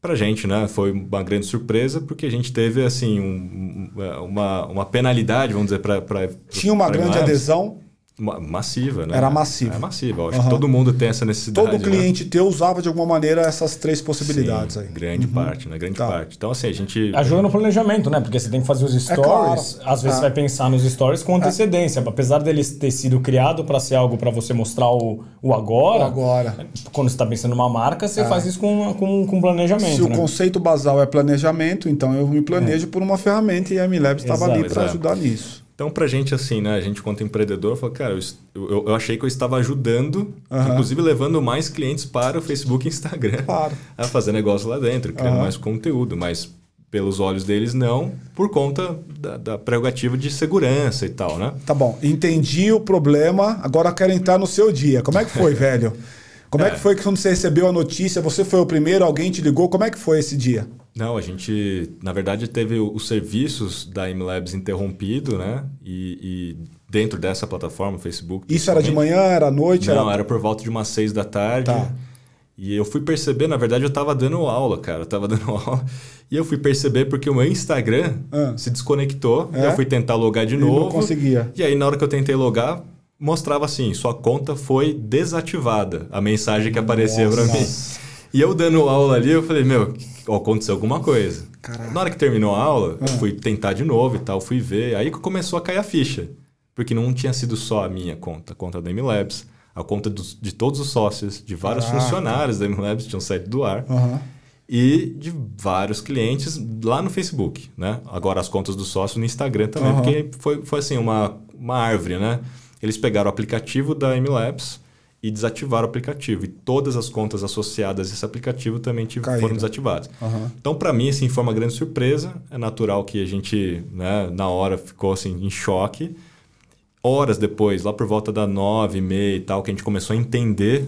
Pra gente, né, foi uma grande surpresa, porque a gente teve, assim, um, uma, uma penalidade, vamos dizer, para... Tinha uma grande adesão massiva, né? Era massiva. É massiva. acho uhum. que todo mundo tem essa necessidade. Todo né? cliente né? teu usava de alguma maneira essas três possibilidades Sim, aí. Grande uhum. parte, né? Grande tá. parte. Então, assim, a gente. Ajuda no planejamento, né? Porque você tem que fazer os stories. É claro. Às vezes é. vai pensar nos stories com antecedência. É. Apesar deles ter sido criado para ser algo para você mostrar o, o agora. O agora. Quando você está pensando numa marca, você é. faz isso com, com, com planejamento. Se né? o conceito basal é planejamento, então eu me planejo é. por uma ferramenta e a MLabs estava ali para ajudar nisso. Então, pra gente, assim, né? A gente, quanto empreendedor, falou, cara, eu, eu, eu achei que eu estava ajudando, uhum. inclusive levando mais clientes para o Facebook e Instagram claro. a fazer negócio lá dentro, criando uhum. mais conteúdo, mas pelos olhos deles não, por conta da, da, prerrogativa de segurança e tal, né? Tá bom, entendi o problema, agora quero entrar no seu dia. Como é que foi, velho? Como é. é. que foi que quando você recebeu a notícia, você foi o primeiro, alguém te ligou? Como é que foi esse dia? Não, a gente, na verdade, teve os serviços da MLabs interrompido, né? E, e dentro dessa plataforma, Facebook. Isso era de manhã, era à noite? Não, era... era por volta de umas seis da tarde. Tá. E eu fui perceber, na verdade, eu estava dando aula, cara. Eu tava dando aula. E eu fui perceber porque o meu Instagram ah. se desconectou. É? Eu fui tentar logar de e novo. Não conseguia. E aí, na hora que eu tentei logar, mostrava assim: sua conta foi desativada. A mensagem que aparecia para mim. E eu dando aula ali, eu falei, meu, aconteceu alguma coisa. Caraca. Na hora que terminou a aula, ah. fui tentar de novo e tal, fui ver. Aí começou a cair a ficha. Porque não tinha sido só a minha conta, a conta da MLabs. a conta dos, de todos os sócios, de vários Caraca. funcionários da MLabs, tinham saído do ar. Uhum. E de vários clientes lá no Facebook, né? Agora as contas do sócio no Instagram também, uhum. porque foi, foi assim, uma, uma árvore, né? Eles pegaram o aplicativo da MLabs e desativaram o aplicativo. E todas as contas associadas a esse aplicativo também foram desativadas. Uhum. Então, para mim, assim, foi uma grande surpresa. É natural que a gente, né, na hora, ficou assim, em choque horas depois, lá por volta da nove e meia e tal, que a gente começou a entender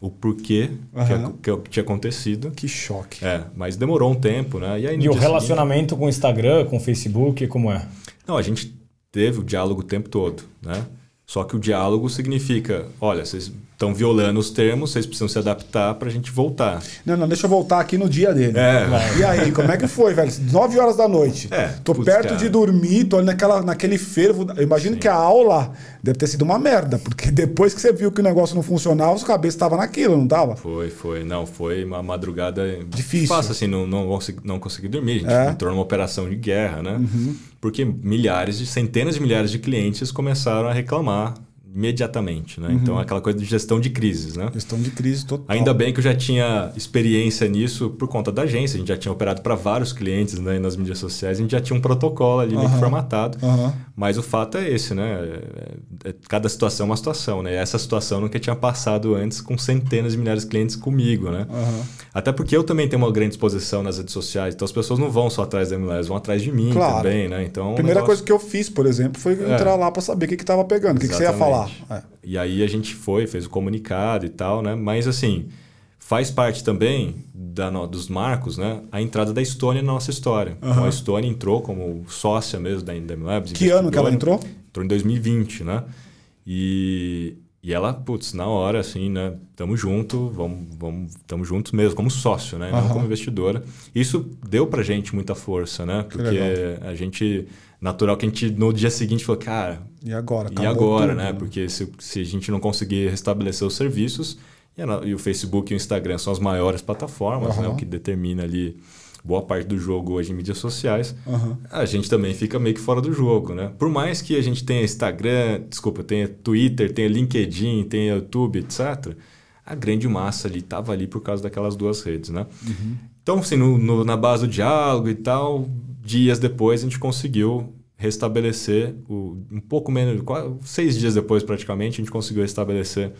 o porquê uhum. que, que, tinha acontecido. Que choque. É, mas demorou um tempo, né? E, aí, e o relacionamento seguinte... com o Instagram, com o Facebook, como é? Não, a gente teve o diálogo o tempo todo, né? Só que o diálogo significa, olha, vocês estão violando os termos, vocês precisam se adaptar para a gente voltar. Não, não, deixa eu voltar aqui no dia dele. É. E aí, como é que foi, velho? 9 horas da noite. É, tô putz, perto cara. de dormir, tô naquela, naquele fervo. Eu imagino Sim. que a aula deve ter sido uma merda, porque depois que você viu que o negócio não funcionava, sua cabeça estava naquilo, não estava? Foi, foi. Não, foi uma madrugada difícil. Fácil, assim, não, não, consegui, não consegui dormir. A gente é. entrou numa operação de guerra, né? Uhum. Porque milhares, de centenas de milhares de clientes começaram a reclamar imediatamente, né? Então, uhum. Então, aquela coisa de gestão de crises, né? Gestão de crise total. Ainda bem que eu já tinha experiência nisso por conta da agência. A gente já tinha operado para vários clientes né, nas mídias sociais. A gente já tinha um protocolo ali uhum. meio formatado. Uhum. Mas o fato é esse, né? É, é, cada situação é uma situação, né? E essa situação nunca tinha passado antes com centenas de milhares de clientes comigo, né? Até porque eu também tenho uma grande exposição nas redes sociais. Então, as pessoas não vão só atrás da MLS, vão atrás de mim claro. também, né? Então, a primeira negócio... coisa que eu fiz, por exemplo, foi é. entrar é. lá para saber o que estava pegando. O que, que você ia falar? É. E aí a gente foi, fez o comunicado e tal, né? Mas assim, faz parte também da, dos marcos, né? A entrada da Estônia na nossa história. Uhum. Então a Estônia entrou como sócia mesmo da Indem Labs. Que ano que ela entrou? Entrou em 2020, né? E, e ela, putz, na hora, assim, né? Tamo junto, vamos, vamos, tamo juntos mesmo, como sócio, né? Uhum. Não como investidora. Isso deu pra gente muita força, né? Porque a gente natural que a gente no dia seguinte falou, cara. E agora? E agora, tudo, né? né? Porque se, se a gente não conseguir restabelecer os serviços, e, e o Facebook e o Instagram são as maiores plataformas, uhum. né? O que determina ali boa parte do jogo hoje em mídias sociais, uhum. a gente também fica meio que fora do jogo, né? Por mais que a gente tenha Instagram, desculpa, tenha Twitter, tenha LinkedIn, tenha YouTube, etc., a grande massa ali estava ali por causa daquelas duas redes, né? Uhum. Então, assim, no, no, na base do diálogo e tal, dias depois a gente conseguiu restabelecer, o, um pouco menos, quase, seis dias depois praticamente, a gente conseguiu restabelecer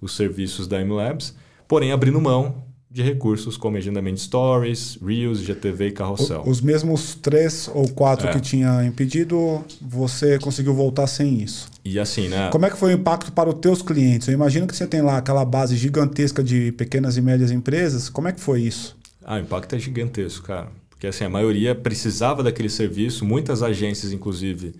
os serviços da MLabs, porém abrindo mão de recursos como agendamento de stories, Reels, GTV e carrossel. Os mesmos três ou quatro é. que tinha impedido, você conseguiu voltar sem isso. E assim, né? Como é que foi o impacto para os teus clientes? Eu imagino que você tem lá aquela base gigantesca de pequenas e médias empresas. Como é que foi isso? Ah, o impacto é gigantesco, cara. Porque assim, a maioria precisava daquele serviço, muitas agências, inclusive,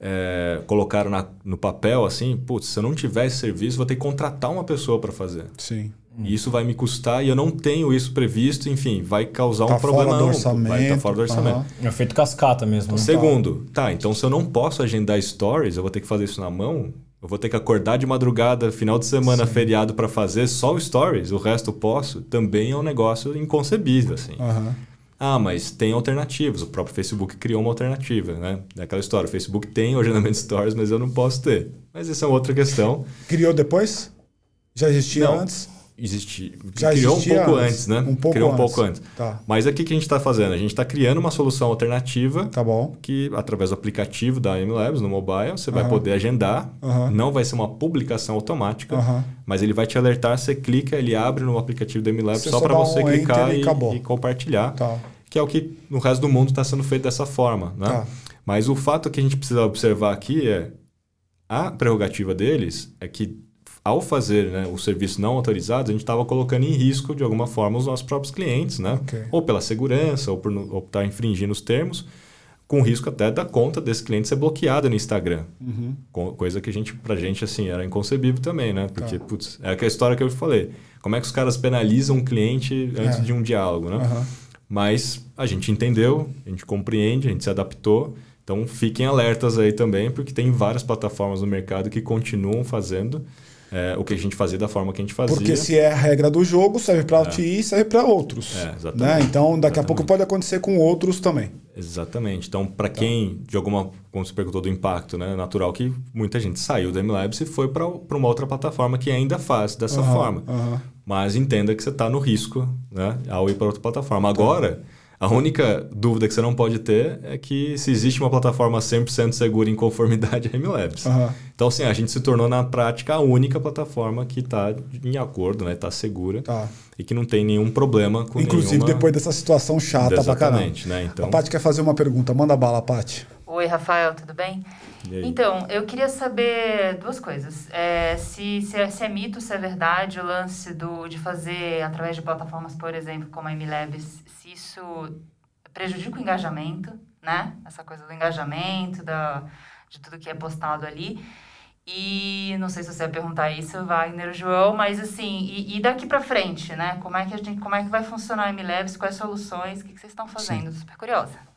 é, colocaram na, no papel assim, putz, se eu não tiver esse serviço, vou ter que contratar uma pessoa para fazer. Sim. E isso vai me custar e eu não tenho isso previsto, enfim, vai causar tá um problema. Fora do orçamento, vai estar tá fora do orçamento. Uhum. É feito cascata mesmo. Né? Segundo, tá, então se eu não posso agendar stories, eu vou ter que fazer isso na mão. Eu vou ter que acordar de madrugada, final de semana, Sim. feriado para fazer só o stories, o resto eu posso. Também é um negócio inconcebível, assim. Uhum. Ah, mas tem alternativas. O próprio Facebook criou uma alternativa, né? É aquela história, o Facebook tem o agendamento de stories, mas eu não posso ter. Mas essa é outra questão. Criou depois? Já existia não. antes? Existe, Já criou um pouco antes, antes, né? Um pouco criou antes. um pouco antes. Tá. Mas aqui que a gente está fazendo? A gente está criando uma solução alternativa. Tá bom. Que, através do aplicativo da MLabs no mobile, você vai poder agendar. Não vai ser uma publicação automática, mas ele vai te alertar. Você clica, ele abre no aplicativo da MLabs só para você um clicar e, e, e, compartilhar. Tá. Que é o que no resto do mundo está sendo feito dessa forma. Né? Tá. Mas o fato que a gente precisa observar aqui é a prerrogativa deles é que ao fazer né, o serviço não autorizado, a gente estava colocando em risco, de alguma forma, os nossos próprios clientes, né? Okay. Ou pela segurança, ou por estar tá infringindo os termos, com risco até da conta desse cliente ser bloqueada no Instagram. Uhum. Coisa que a gente, pra gente, assim, era inconcebível também, né? Porque, tá. putz, é aquela história que eu falei. Como é que os caras penalizam um cliente antes é. de um diálogo, né? Uhum. Mas a gente entendeu, a gente compreende, a gente se adaptou Então fiquem alertas aí também, porque tem várias plataformas no mercado que continuam fazendo é, o que a gente fazia da forma que a gente fazia. Porque se é a regra do jogo, serve para é. TI, serve para outros. É, exatamente. Né? Então, daqui exatamente. a pouco pode acontecer com outros também. Exatamente. Então, para tá. quem, de alguma, como você perguntou do impacto, né? natural que muita gente saiu da MLabs e foi para uma outra plataforma que ainda faz dessa uhum, forma. Uhum. Mas entenda que você está no risco né? ao ir para outra plataforma. Agora. Tá a única dúvida que você não pode ter é que se existe uma plataforma 100% segura em conformidade a MLabs. Uhum. Então, assim, a gente se tornou na prática a única plataforma que está em acordo, né? Está segura tá. e que não tem nenhum problema com Inclusive, nenhuma... depois dessa situação chata Exatamente, pra caramba. Né? Então... A Paty quer fazer uma pergunta. Manda bala, Paty. Oi, Rafael, tudo bem? Então, eu queria saber duas coisas. É, se, se, é, se é mito, se é verdade o lance do, de fazer através de plataformas, por exemplo, como a MLabs, se isso prejudica o engajamento, né? Essa coisa do engajamento, da, de tudo que é postado ali. E não sei se você vai perguntar isso, Wagner ou João, mas assim, e, e daqui para frente, né? Como é que a gente, como é que vai funcionar a MLabs, quais soluções, o que, que vocês estão fazendo? Sim. Super curiosa.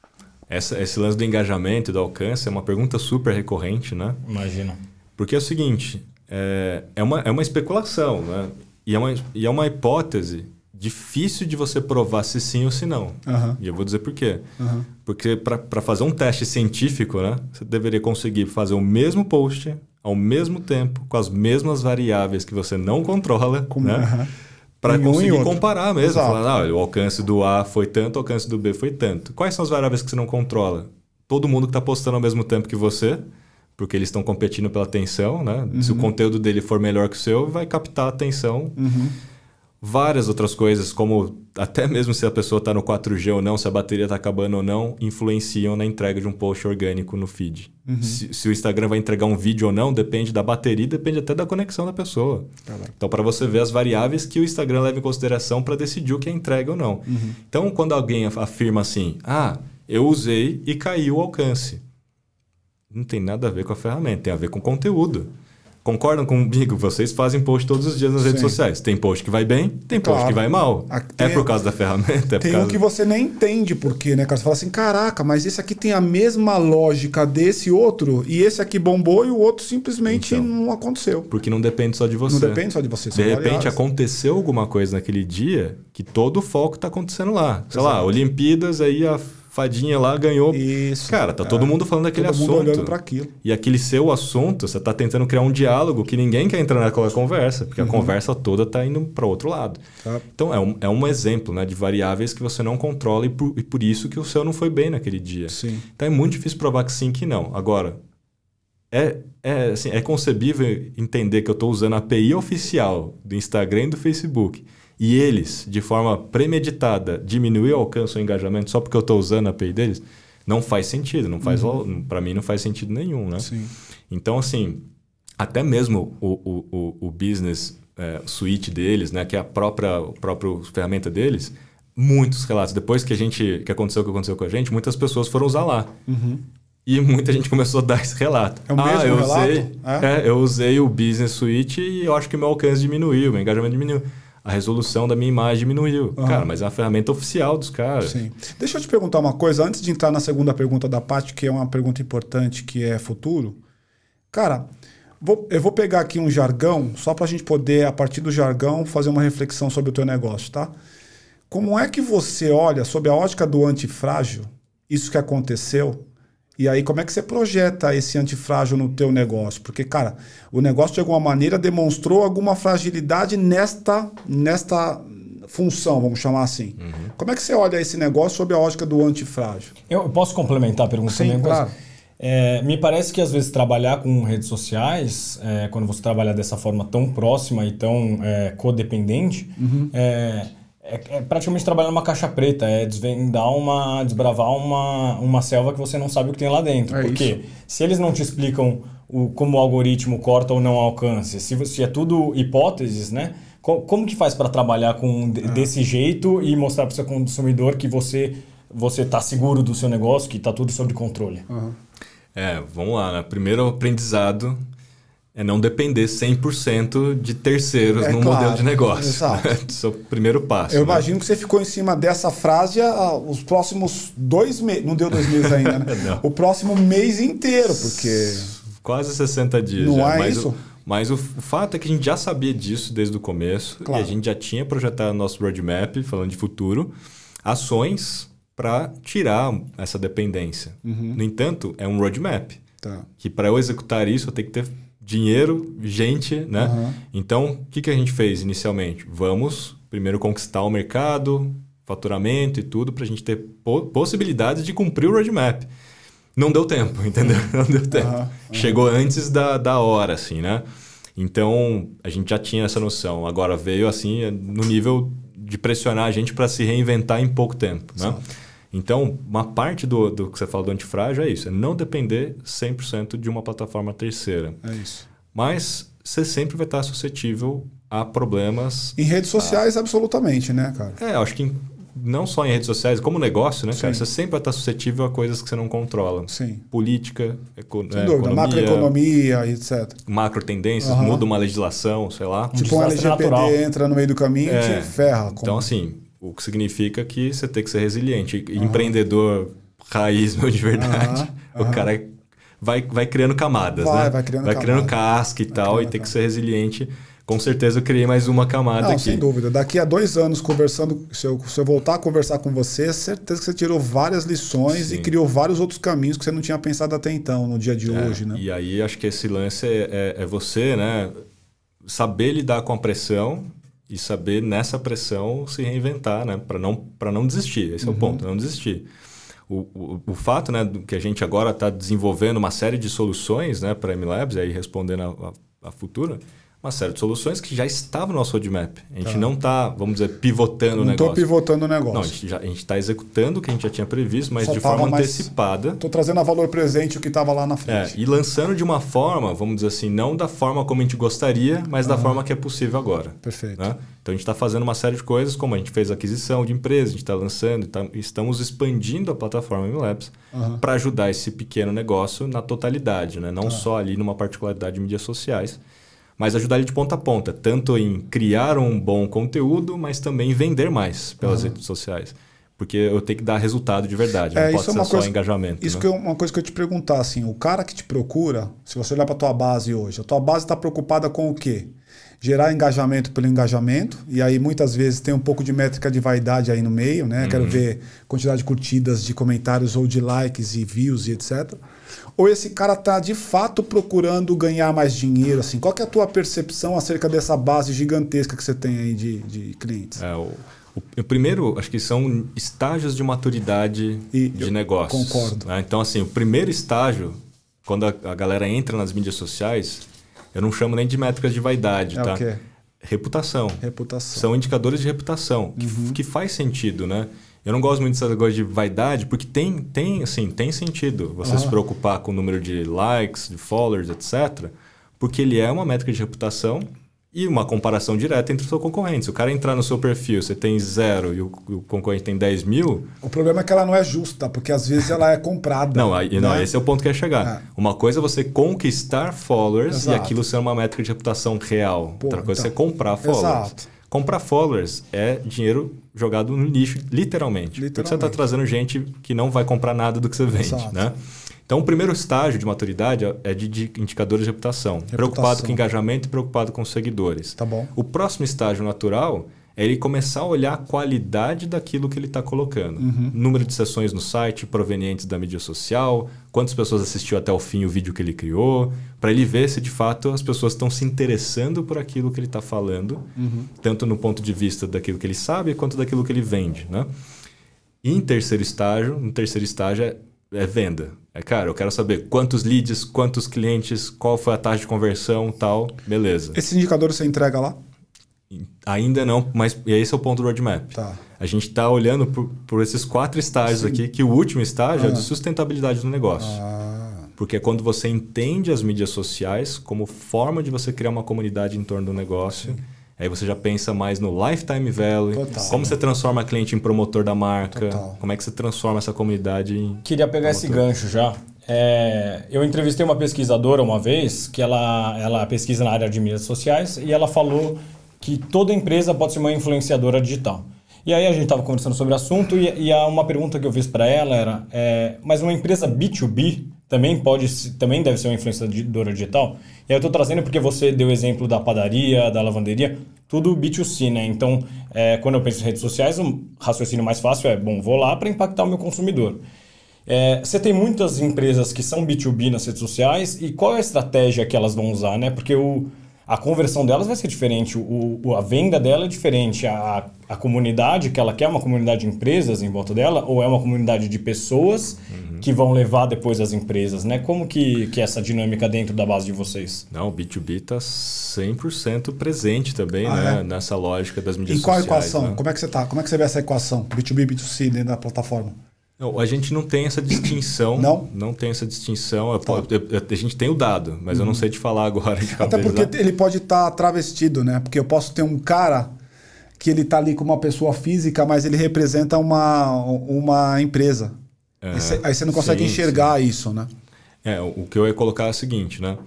Essa, esse lance do engajamento e do alcance é uma pergunta super recorrente, né? Imagina. Porque é o seguinte, é, é, uma, é uma especulação, né? E é uma, e é uma hipótese difícil de você provar se sim ou se não. Uhum. E eu vou dizer por quê. Uhum. Porque para fazer um teste científico, né, você deveria conseguir fazer o mesmo post ao mesmo tempo, com as mesmas variáveis que você não controla, Como, né? Uhum para conseguir comparar mesmo. Falar, ah, o alcance do A foi tanto, o alcance do B foi tanto. Quais são as variáveis que você não controla? Todo mundo que está postando ao mesmo tempo que você, porque eles estão competindo pela atenção, né? Uhum. Se o uhum. conteúdo dele for melhor que o seu, vai captar a atenção. Uhum várias outras coisas, como até mesmo se a pessoa está no 4G ou não, se a bateria está acabando ou não, influenciam na entrega de um post orgânico no feed. Uhum. Se, se, o Instagram vai entregar um vídeo ou não, depende da bateria, depende até da conexão da pessoa. Tá então, para você ver as variáveis que o Instagram leva em consideração para decidir o que é entrega ou não. Uhum. Então, quando alguém afirma assim, ah, eu usei e caiu o alcance. Não tem nada a ver com a ferramenta, tem a ver com o conteúdo. Concordam comigo? Vocês fazem post todos os dias nas Sim. redes sociais. Tem post que vai bem, tem post claro. que vai mal. Tem, é por causa da ferramenta? É tem causa... um que você nem entende por quê, né, cara? Você fala assim, caraca, mas esse aqui tem a mesma lógica desse outro, e esse aqui bombou e o outro simplesmente então, não aconteceu. Porque não depende só de você. Não depende só de você. De repente variáveis. aconteceu alguma coisa naquele dia que todo o foco está acontecendo lá. Sei Exato. lá, Olimpíadas, aí a fadinha lá ganhou. Isso. Cara, tá é. todo mundo falando daquele todo assunto. Mundo olhando para aquilo. E aquele seu assunto, você tá tentando criar um diálogo que ninguém quer entrar naquela conversa, porque uhum. a conversa toda tá indo para outro lado. Tá. Então é um, é um exemplo né, de variáveis que você não controla e por, e por isso que o seu não foi bem naquele dia. Sim. Então é muito difícil provar que sim, que não. Agora, é, é, assim, é concebível entender que eu estou usando a API oficial do Instagram e do Facebook e eles, de forma premeditada, diminuir o alcance ou engajamento só porque eu estou usando a API deles, não faz sentido. Não faz, uhum. Para mim, não faz sentido nenhum. Né? Sim. Então, assim, até mesmo o, o, o, o business é, suite deles, né, que é a própria, a própria ferramenta deles, muitos relatos. Depois que a gente que aconteceu o que aconteceu com a gente, muitas pessoas foram usar lá. Uhum. E muita gente começou a dar esse relato. É o ah, mesmo eu relato? Usei, é? é? eu usei o Business Suite e eu acho que meu alcance diminuiu, meu engajamento diminuiu a resolução da minha imagem diminuiu. Uhum. Cara, mas é uma ferramenta oficial dos caras. Sim. Deixa eu te perguntar uma coisa, antes de entrar na segunda pergunta da Paty, que é uma pergunta importante, que é futuro. Cara, vou, eu vou pegar aqui um jargão, só para a gente poder, a partir do jargão, fazer uma reflexão sobre o teu negócio, tá? Como é que você olha, sob a ótica do antifrágil, isso que aconteceu, e aí, como é que você projeta esse antifrágil no teu negócio? Porque, cara, o negócio de alguma maneira demonstrou alguma fragilidade nesta, nesta função, vamos chamar assim. Uhum. Como é que você olha esse negócio sob a ótica do antifrágil? Eu posso complementar a pergunta Sim, também? Claro. É, me parece que às vezes trabalhar com redes sociais, é, quando você trabalha dessa forma tão próxima e tão é, codependente, uhum. É, é, é, praticamente trabalhar numa caixa preta, é desvendar uma. desbravar uma, uma selva que você não sabe o que tem lá dentro. É Porque isso. se eles não te explicam o, como o algoritmo corta ou não alcance, se, se é tudo hipóteses, né? Como, que faz para trabalhar com é. desse jeito e mostrar para o seu consumidor que você você está seguro do seu negócio, que está tudo sob controle? Uhum. É, vamos lá. Né? Primeiro aprendizado é não depender 100% de terceiros é, no claro, modelo de negócio. Exato. Né? Esse é o primeiro passo. Eu né? imagino que você ficou em cima dessa frase ah, os próximos dois meses. Não deu dois meses ainda, né? o próximo mês inteiro, porque. Quase 60 dias. Não já. é mas isso? O, mas o, o, fato é que a gente já sabia disso desde o começo. Claro. E a gente já tinha projetado nosso roadmap, falando de futuro, ações para tirar essa dependência. Uhum. No entanto, é um roadmap. Tá. Que para eu executar isso, eu tenho que ter dinheiro, gente, né? Uhum. Então, o que, que a gente fez inicialmente? Vamos primeiro conquistar o mercado, faturamento e tudo, para a gente ter po possibilidades de cumprir o roadmap. Não deu tempo, entendeu? Não deu tempo. Uhum. Chegou antes da, da hora, assim, né? Então, a gente já tinha essa noção. Agora veio, assim, no nível de pressionar a gente para se reinventar em pouco tempo, né? Então, uma parte do, do que você fala do antifrágil é isso, é não depender 100% de uma plataforma terceira. É isso. Mas você sempre vai estar suscetível a problemas. Em redes sociais, a... absolutamente, né, cara? É, acho que não só em redes sociais, como negócio, né, Sim. cara? Você sempre vai estar suscetível a coisas que você não controla. Sim. Política, eco, Sem é, dúvida, economia, macroeconomia, etc. Macro tendências, uhum. muda uma legislação, sei lá. Tipo um LGPD natural. entra no meio do caminho e é. te ferra. Como... Então, assim, o que significa que você tem que ser resiliente. Uhum. Empreendedor raiz, meu, de verdade. Uhum. O cara vai, vai criando camadas, vai, né? Vai criando Vai criando casca e vai tal, e tem que ser resiliente. Com certeza eu criei mais uma camada Não, aqui. Sem dúvida. Daqui a dois anos, conversando, se eu, se eu voltar a conversar com você, certeza que você tirou várias lições Sim. e criou vários outros caminhos que você não tinha pensado até então, no dia de é, hoje, né? E aí acho que esse lance é, é, é você, né? Saber lidar com a pressão e saber nessa pressão se reinventar, né? Para não, não desistir. Esse uhum. é o uhum. ponto, não desistir. O, o, o fato né, que a gente agora está desenvolvendo uma série de soluções né, para a MLabs, aí respondendo a, a, a futura, uma série de soluções que já estavam no nosso roadmap. A gente tá. não está, vamos dizer, pivotando não o negócio. Não estou pivotando o negócio. Não, a gente está executando o que a gente já tinha previsto, mas Só de forma antecipada. Estou trazendo a valor presente o que estava lá na frente. É, e lançando de uma forma, vamos dizer assim, não da forma como a gente gostaria, mas da forma que é possível agora. Perfeito. Né? Então a gente está fazendo uma série de coisas, como a gente fez aquisição de empresas, a gente está lançando, tá, estamos expandindo a plataforma MLabs uhum. para ajudar esse pequeno negócio na totalidade, né? não uhum. só ali numa particularidade de mídias sociais mas ajudar ele de ponta a ponta, tanto em criar um bom conteúdo, mas também vender mais pelas uhum. redes sociais. Porque eu tenho que dar resultado de verdade, é, não pode é ser só engajamento. Isso né? que é uma coisa que eu te perguntar, assim, o cara que te procura, se você olhar para a tua base hoje, a tua base está preocupada com o quê? Gerar engajamento pelo engajamento, e aí muitas vezes tem um pouco de métrica de vaidade aí no meio, né? Uhum. Quero ver quantidade de curtidas, de comentários ou de likes e views e etc ou esse cara está de fato procurando ganhar mais dinheiro? Assim, qual é a tua percepção acerca dessa base gigantesca que você tem aí de, de clientes? É, o, o, o, primeiro, acho que são estágios de maturidade e de negócios. Concordo. Né? Então, assim, o primeiro estágio, quando a, a, galera entra nas mídias sociais, eu não chamo nem de métricas de vaidade, é tá? O quê? Reputação. Reputação. São indicadores de reputação, uhum. que, que faz sentido, né? Eu não gosto muito dessa coisa de vaidade, porque tem, tem, assim, tem sentido você uhum. se preocupar com o número de likes, de followers, etc. Porque ele é uma métrica de reputação e uma comparação direta entre o seu concorrente. Se o cara entrar no seu perfil, você tem zero e o, o, concorrente tem 10 mil. O problema é que ela não é justa, porque às vezes ela é comprada. Não, aí, né? não esse é o ponto que é chegar. É. Uma coisa é você conquistar followers Exato. e aquilo ser uma métrica de reputação real. Pô, Outra coisa então. é você comprar followers. Exato. Comprar followers é dinheiro jogado no lixo, literalmente. literalmente. Porque você está trazendo gente que não vai comprar nada do que você vende. Exato. Né? Então, o primeiro estágio de maturidade é de, indicadores de reputação. reputação. Preocupado com engajamento e preocupado com seguidores. Tá bom. O próximo estágio natural é ele começar a olhar a qualidade daquilo que ele está colocando. Uhum. Número de sessões no site provenientes da mídia social, quantas pessoas assistiu até o fim o vídeo que ele criou, para ele ver se de fato as pessoas estão se interessando por aquilo que ele está falando, uhum. tanto no ponto de vista daquilo que ele sabe quanto daquilo que ele vende. Né? E em terceiro estágio, no terceiro estágio é, é venda. É, cara, eu quero saber quantos leads, quantos clientes, qual foi a taxa de conversão, tal, beleza. Esse indicador você entrega lá? Ainda não, mas esse é o ponto do roadmap. Tá. A gente está olhando por, por, esses quatro estágios Sim. aqui, que o último estágio ah. é de sustentabilidade do negócio. Ah. Porque é quando você entende as mídias sociais como forma de você criar uma comunidade em torno do negócio. Sim. Aí você já pensa mais no lifetime value, Total. como você transforma a cliente em promotor da marca, Total. como é que você transforma essa comunidade em. Queria pegar promotor. esse gancho já. É, eu entrevistei uma pesquisadora uma vez que ela, ela pesquisa na área de mídias sociais e ela falou que toda empresa pode ser uma influenciadora digital. E aí a gente estava conversando sobre o assunto e, e uma pergunta que eu fiz para ela era: é, mas uma empresa B2B também pode, também deve ser uma influenciadora digital? E aí eu estou trazendo porque você deu o exemplo da padaria, da lavanderia, tudo B2C, né? Então, é, quando eu penso em redes sociais, o raciocínio mais fácil é: bom, vou lá para impactar o meu consumidor. É, você tem muitas empresas que são B2B nas redes sociais e qual é a estratégia que elas vão usar, né? Porque o a conversão delas vai ser diferente, o, a venda dela é diferente, a, a comunidade que ela quer é uma comunidade de empresas em volta dela ou é uma comunidade de pessoas uhum. que vão levar depois as empresas, né? Como que, que é essa dinâmica dentro da base de vocês? Não, o B2B está 100% presente também, ah, né? É? Nessa lógica das mídias sociais. Em qual equação? Né? Como é que você tá? Como é que você vê essa equação? B2B e B2C dentro da plataforma? Não, a gente não tem essa distinção. Não? Não tem essa distinção. Tá. A gente tem o dado, mas uhum. eu não uhum. sei te falar agora de cabeça. Até porque ele pode estar tá travestido, né? Porque eu posso ter um cara que ele está ali como uma pessoa física, mas ele representa uma, uma empresa. É, aí você não consegue sim, enxergar sim. isso, né? É, o que eu ia colocar é o seguinte, né?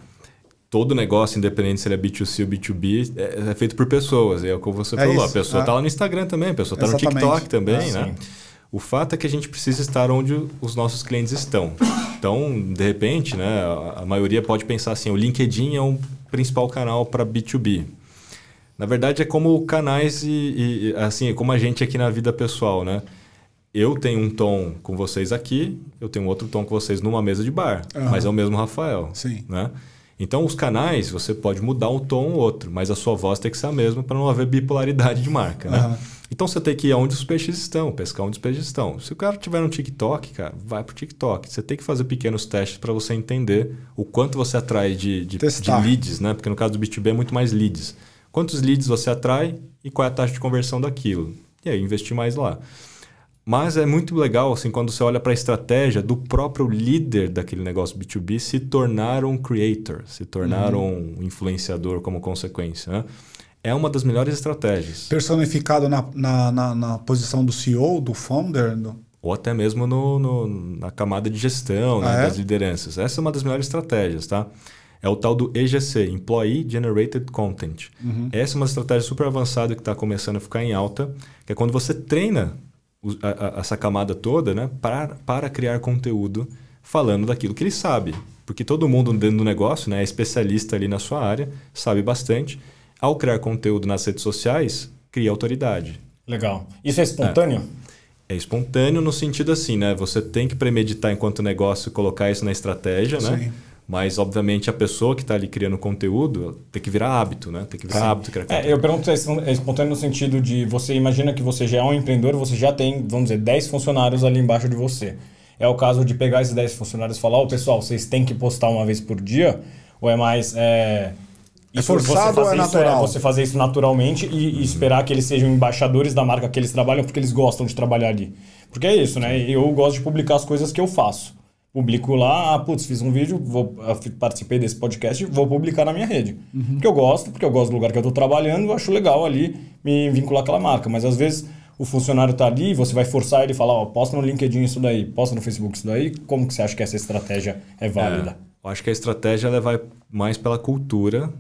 Todo negócio, independente se ele é B2C ou B2B, é, é feito por pessoas. É o que você é falou. Isso, a pessoa está é. lá no Instagram também, a pessoa está no TikTok também, é, né? Sim. O fato é que a gente precisa estar onde os nossos clientes estão. Então, de repente, né, a maioria pode pensar assim: o LinkedIn é um principal canal para B2B. Na verdade, é como canais e, e, assim, é como a gente aqui na vida pessoal, né? Eu tenho um tom com vocês aqui, eu tenho outro tom com vocês numa mesa de bar, uhum. mas é o mesmo Rafael. Sim. Né? Então, os canais, você pode mudar um tom ou outro, mas a sua voz tem que ser a mesma para não haver bipolaridade de marca, né? Uhum. Então você tem que ir aonde os peixes estão, pescar onde os peixes estão. Se o cara tiver no TikTok, cara, vai pro TikTok. Você tem que fazer pequenos testes para você entender o quanto você atrai de, de, de, leads, né? Porque no caso do B2B é muito mais leads. Quantos leads você atrai e qual é a taxa de conversão daquilo? E aí investir mais lá. Mas é muito legal assim quando você olha para a estratégia do próprio líder daquele negócio B2B se tornar um creator, se tornar uhum. um influenciador como consequência. Né? é uma das melhores estratégias. Personificado na, na, na, na posição do CEO, do founder? Do... Ou até mesmo no, no na camada de gestão né, ah, é? das lideranças. Essa é uma das melhores estratégias, tá? É o tal do EGC, Employee Generated Content. Uhum. Essa é uma estratégia super avançada que está começando a ficar em alta, que é quando você treina a, a, essa camada toda né, para, para criar conteúdo falando daquilo que ele sabe. Porque todo mundo dentro do negócio né, é especialista ali na sua área, sabe bastante ao criar conteúdo nas redes sociais, cria autoridade. Legal. Isso é espontâneo? É. é espontâneo no sentido assim, né? Você tem que premeditar enquanto negócio e colocar isso na estratégia, né? Sim. né? Mas, obviamente, a pessoa que está ali criando conteúdo tem que virar hábito, né? Tem que virar Sim. hábito. Criar é, eu pergunto é espontâneo no sentido de você imagina que você já é um empreendedor, você já tem, vamos dizer, 10 funcionários ali embaixo de você. É o caso de pegar esses 10 funcionários e falar, ô oh, pessoal, vocês têm que postar uma vez por dia? Ou é mais... É é forçado ou é natural? É você fazer isso naturalmente e, e, esperar que eles sejam embaixadores da marca que eles trabalham porque eles gostam de trabalhar ali. Porque é isso, né? Eu gosto de publicar as coisas que eu faço. Publico lá, ah, putz, fiz um vídeo, vou, participei desse podcast, vou publicar na minha rede. Uhum. Porque eu gosto, porque eu gosto do lugar que eu estou trabalhando, eu acho legal ali me vincular aquela marca. Mas às vezes o funcionário está ali, você vai forçar ele e falar, ó, posta no LinkedIn isso daí, posta no Facebook isso daí. Como que você acha que essa estratégia é válida? É, eu acho que a estratégia ela vai mais pela cultura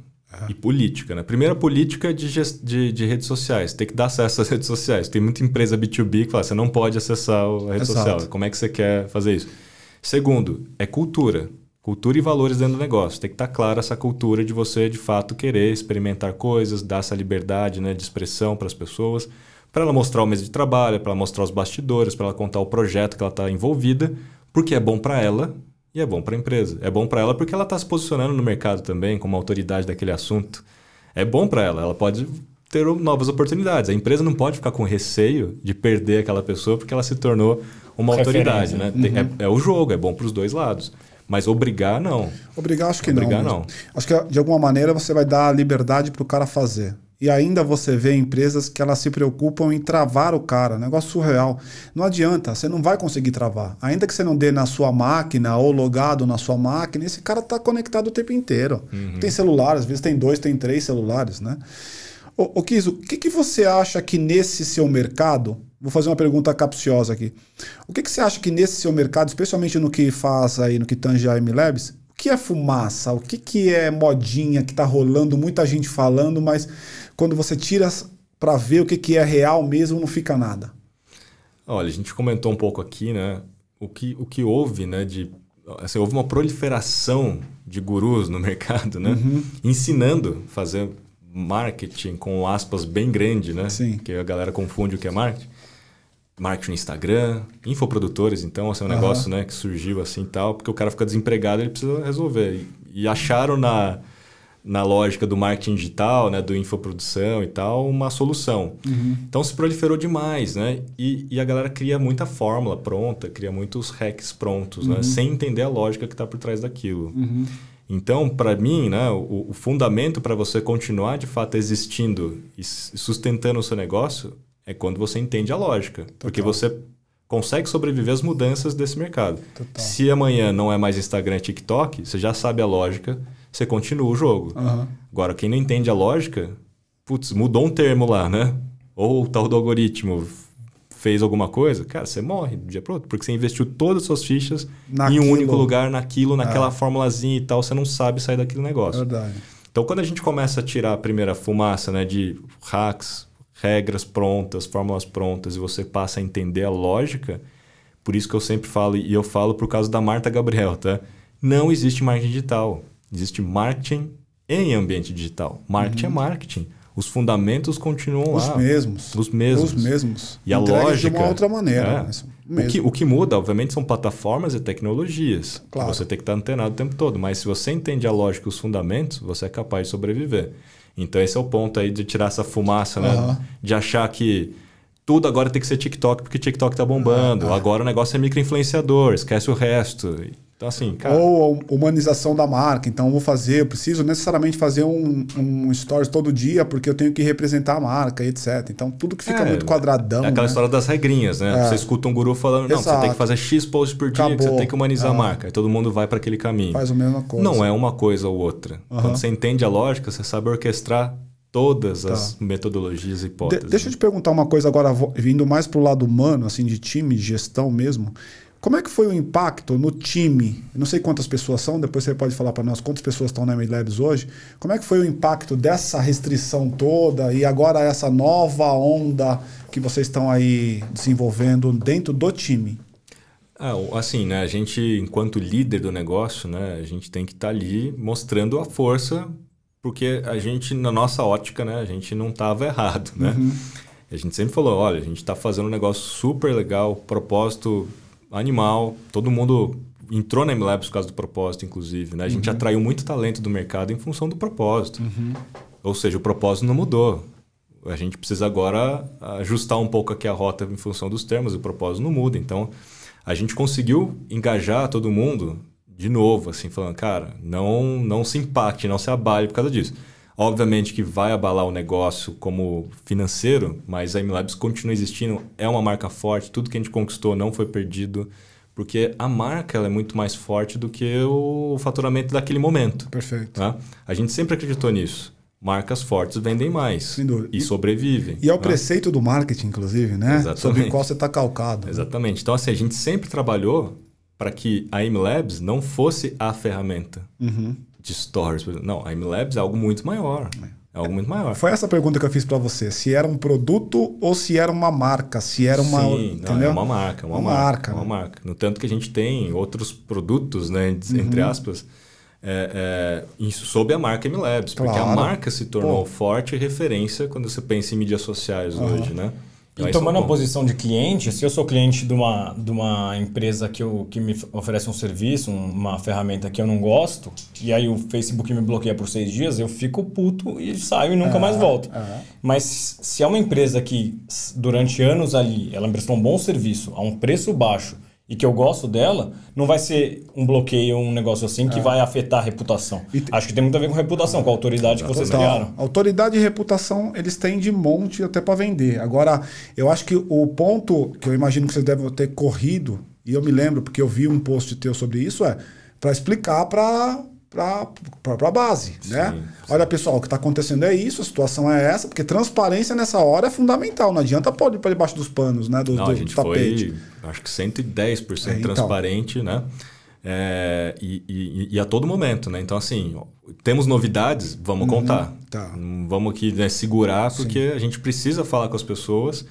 e política, né? Primeiro, a política de, de, de, redes sociais. Tem que dar acesso às redes sociais. Tem muita empresa B2B que fala, você não pode acessar a rede Exato. social. Como é que você quer fazer isso? Segundo, é cultura. Cultura e valores dentro do negócio. Tem que estar clara essa cultura de você, de fato, querer experimentar coisas, dar essa liberdade né, de expressão para as pessoas, para ela mostrar o mês de trabalho, para ela mostrar os bastidores, para ela contar o projeto que ela está envolvida, porque é bom para ela e é bom para a empresa. É bom para ela porque ela está se posicionando no mercado também como autoridade daquele assunto. É bom para ela, ela pode ter novas oportunidades. A empresa não pode ficar com receio de perder aquela pessoa porque ela se tornou uma autoridade. Né? Uhum. É, é, o jogo, é bom para os dois lados. Mas obrigar, não. Obrigar, acho que obrigar, não. não. Acho que de alguma maneira você vai dar liberdade para o cara fazer. E ainda você vê empresas que elas se preocupam em travar o cara, negócio surreal. Não adianta, você não vai conseguir travar. Ainda que você não dê na sua máquina ou logado na sua máquina, esse cara está conectado o tempo inteiro. Uhum. Tem celular, às vezes tem dois, tem três celulares, né? O, o Kiso, o que, que você acha que nesse seu mercado Vou fazer uma pergunta capciosa aqui. O que, que você acha que nesse seu mercado, especialmente no que faz aí, no que tange a MLabs, o que é fumaça? O que, que é modinha que está rolando, muita gente falando, mas quando você tira para ver o que, que é real mesmo, não fica nada? Olha, a gente comentou um pouco aqui, né? O que, o que houve, né? De, assim, houve uma proliferação de gurus no mercado, né? Uhum. Ensinando a fazer marketing com aspas bem grande, né? Sim. Que a galera confunde o que é marketing marketing no Instagram, infoprodutores, então, esse é um uhum. negócio né, que surgiu assim e tal, porque o cara fica desempregado ele precisa resolver. E, e, acharam na, na lógica do marketing digital, né, do infoprodução e tal, uma solução. Uhum. Então se proliferou demais, né? E, e, a galera cria muita fórmula pronta, cria muitos hacks prontos, né, uhum. né, sem entender a lógica que está por trás daquilo. Uhum. Então, para mim, né, o, o fundamento para você continuar de fato existindo e sustentando o seu negócio é quando você entende a lógica. Total. Porque você consegue sobreviver às mudanças desse mercado. Total. Se amanhã não é mais Instagram e TikTok, você já sabe a lógica, você continua o jogo. Uhum. Agora, quem não entende a lógica, putz, mudou um termo lá, né? Ou o tal do algoritmo fez alguma coisa, cara, você morre do dia para outro, porque você investiu todas as suas fichas naquilo. em um único lugar, naquilo, naquela é. formulazinha e tal, você não sabe sair daquele negócio. Verdade. Então, quando a gente começa a tirar a primeira fumaça né, de hacks, regras prontas, fórmulas prontas e você passa a entender a lógica, por isso que eu sempre falo, e eu falo por causa da Marta Gabriel, tá? Não existe marketing digital. Existe marketing em ambiente digital. Marketing é uhum. é marketing. Os fundamentos continuam Os lá. Os mesmos. Os mesmos. Os mesmos. E a lógica. de uma outra maneira. É. O, que, o que muda, obviamente, são plataformas e tecnologias. Claro. você tem que estar antenado o tempo todo. Mas se você entende a lógica e os fundamentos, você é capaz de sobreviver. Então esse é o ponto aí de tirar essa fumaça, né? Uhum. De achar que tudo agora tem que ser TikTok porque TikTok tá bombando. Uhum. Agora o negócio é microinfluenciador, esquece o resto. Então, assim, cara... Ou humanização da marca. Então, eu vou fazer, eu preciso necessariamente fazer um, um stories todo dia porque eu tenho que representar a marca etc. Então, tudo que fica é, muito quadradão. É aquela né? história das regrinhas, né? É. Você escuta um guru falando, não, Exato. você tem que fazer X posts por dia, Acabou. que você tem que humanizar é. a marca. Aí todo mundo vai para aquele caminho. Faz a mesma coisa. Não é uma coisa ou outra. Uhum. Quando você entende a lógica, você sabe orquestrar todas tá. as metodologias e hipóteses. De deixa eu te perguntar uma coisa agora, vindo mais para o lado humano, assim, de time, de gestão mesmo. Como é que foi o impacto no time? Eu não sei quantas pessoas são, depois você pode falar para nós quantas pessoas estão na MLabs hoje. Como é que foi o impacto dessa restrição toda e agora essa nova onda que vocês estão aí desenvolvendo dentro do time? Ah, assim, né? A gente, enquanto líder do negócio, né? A gente tem que estar tá ali mostrando a força, porque a gente, na nossa ótica, né? A gente não estava errado, né? Uhum. A gente sempre falou, olha, a gente está fazendo um negócio super legal, propósito animal. Todo mundo entrou na MLabs por causa do propósito, inclusive. Né? A gente uhum. atraiu muito talento do mercado em função do propósito. Uhum. Ou seja, o propósito não mudou. A gente precisa agora ajustar um pouco aqui a rota em função dos termos, o propósito não muda. Então, a gente conseguiu engajar todo mundo de novo, assim, falando, cara, não, não se impacte, não se abale por causa disso. Obviamente que vai abalar o negócio como financeiro, mas a MLabs continua existindo, é uma marca forte, tudo que a gente conquistou não foi perdido, porque a marca é muito mais forte do que o faturamento daquele momento. Perfeito. Tá? A gente sempre acreditou nisso. Marcas fortes vendem mais e sobrevivem. E é o né? preceito do marketing, inclusive, né? Exatamente. Sobre o qual você está calcado. Exatamente. Então, assim, a gente sempre trabalhou para que a MLabs não fosse a ferramenta. Uhum de stories. Não, a MLabs é algo muito maior. É algo muito maior. Foi essa pergunta que eu fiz para você. Se era um produto ou se era uma marca? Se era uma. Sim, não, é uma marca. Uma, uma marca. marca uma marca. No tanto que a gente tem outros produtos, né, entre uhum. aspas, é, é, sob a marca MLabs. Claro. Porque a marca se tornou Pô. forte referência quando você pensa em mídias sociais uhum. hoje, né? E tomando a posição de cliente, se eu sou cliente de uma, de uma empresa que, eu, que me oferece um serviço, uma ferramenta que eu não gosto, e aí o Facebook me bloqueia por seis dias, eu fico puto e saio e nunca mais volto. Mas se é uma empresa que durante anos ali ela me prestou um bom serviço a um preço baixo e que eu gosto dela, não vai ser um bloqueio, um negócio assim que é. vai afetar a reputação. Te... Acho que tem muito a ver com reputação, com a autoridade que vocês criaram. Autoridade e reputação, eles têm de monte até para vender. Agora, eu acho que o ponto que eu imagino que vocês devem ter corrido, e eu me lembro porque eu vi um post teu sobre isso, é para explicar para para a base, sim, né? Sim. Olha, pessoal, o que está acontecendo é isso, a situação é essa, porque transparência nessa hora é fundamental. Não adianta pôr para debaixo dos panos, né? Do, Não, do, a gente tapete. foi, acho que 110% é, então. transparente, né? É, e, e, e, a todo momento, né? Então, assim, temos novidades, vamos uhum, contar. Tá. Vamos aqui né, segurar, porque Sim. a gente precisa falar com as pessoas,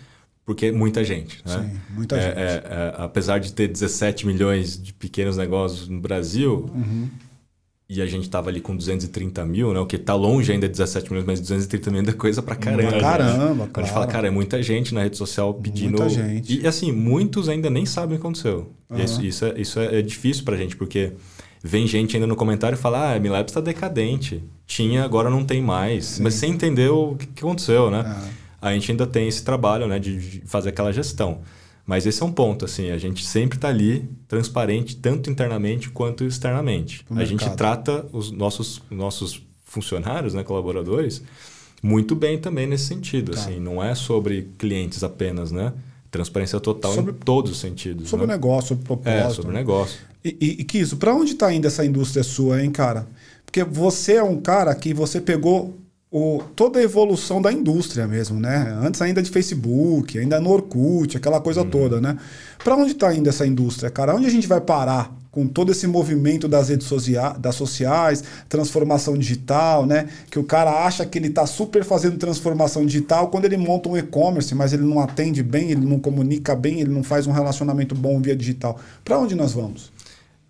porque é muita gente. Né? Sim, muita é, gente. É, é, apesar de ter 17 milhões de pequenos negócios no Brasil, uhum e a gente estava ali com 230 mil, né? O que está longe ainda de 17 milhões, mas 230 mil ainda é coisa para caramba. Pra caramba, claro. a gente fala, cara, é muita gente na rede social pedindo. Muita gente. E assim, muitos ainda nem sabem o que aconteceu. Uhum. Isso, isso, é, isso é, é difícil pra gente, porque vem gente ainda no comentário e fala: ah, a Milabs está decadente. Tinha, agora não tem mais. Sim. Mas sem entender o que aconteceu, né? Uhum. A gente ainda tem esse trabalho, né, de fazer aquela gestão. Mas esse é um ponto, assim, a gente sempre está ali transparente, tanto internamente quanto externamente. a gente trata os nossos, nossos funcionários, né, colaboradores, muito bem também nesse sentido. Tá. Assim, não é sobre clientes apenas, né? Transparência total sobre, em todos os sentidos. Sobre né? o negócio, sobre o propósito. É, sobre o negócio. E, e, e Kiso, para onde está indo essa indústria sua, hein, cara? Porque você é um cara que você pegou o, toda a evolução da indústria mesmo, né? Antes ainda de Facebook, ainda no Orkut, aquela coisa uhum. toda, né? Para onde está indo essa indústria, cara? Onde a gente vai parar com todo esse movimento das redes sociais, das sociais, transformação digital, né? Que o cara acha que ele está super fazendo transformação digital quando ele monta um e-commerce, mas ele não atende bem, ele não comunica bem, ele não faz um relacionamento bom via digital. Para onde nós vamos?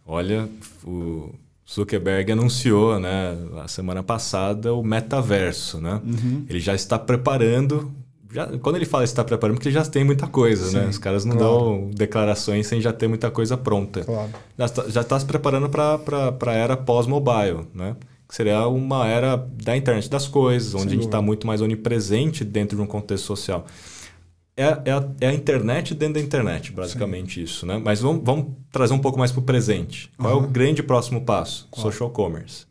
Olha, o Zuckerberg anunciou, né, a semana passada o metaverso, né? Uhum. Ele já está preparando. Já, quando ele fala está preparando, porque já tem muita coisa, né? Sim, né? Os caras não claro. dão declarações sem já ter muita coisa pronta. Claro. Já está, já está se preparando para a era pós-mobile, né? Que seria uma era da internet das coisas, onde Sem a gente está muito mais onipresente dentro de um contexto social é, é, a, é, a, internet dentro da internet, basicamente Sim. isso, né? Mas vamos, vamos, trazer um pouco mais para o presente. Qual uhum. é o grande próximo passo? Qual? Social commerce.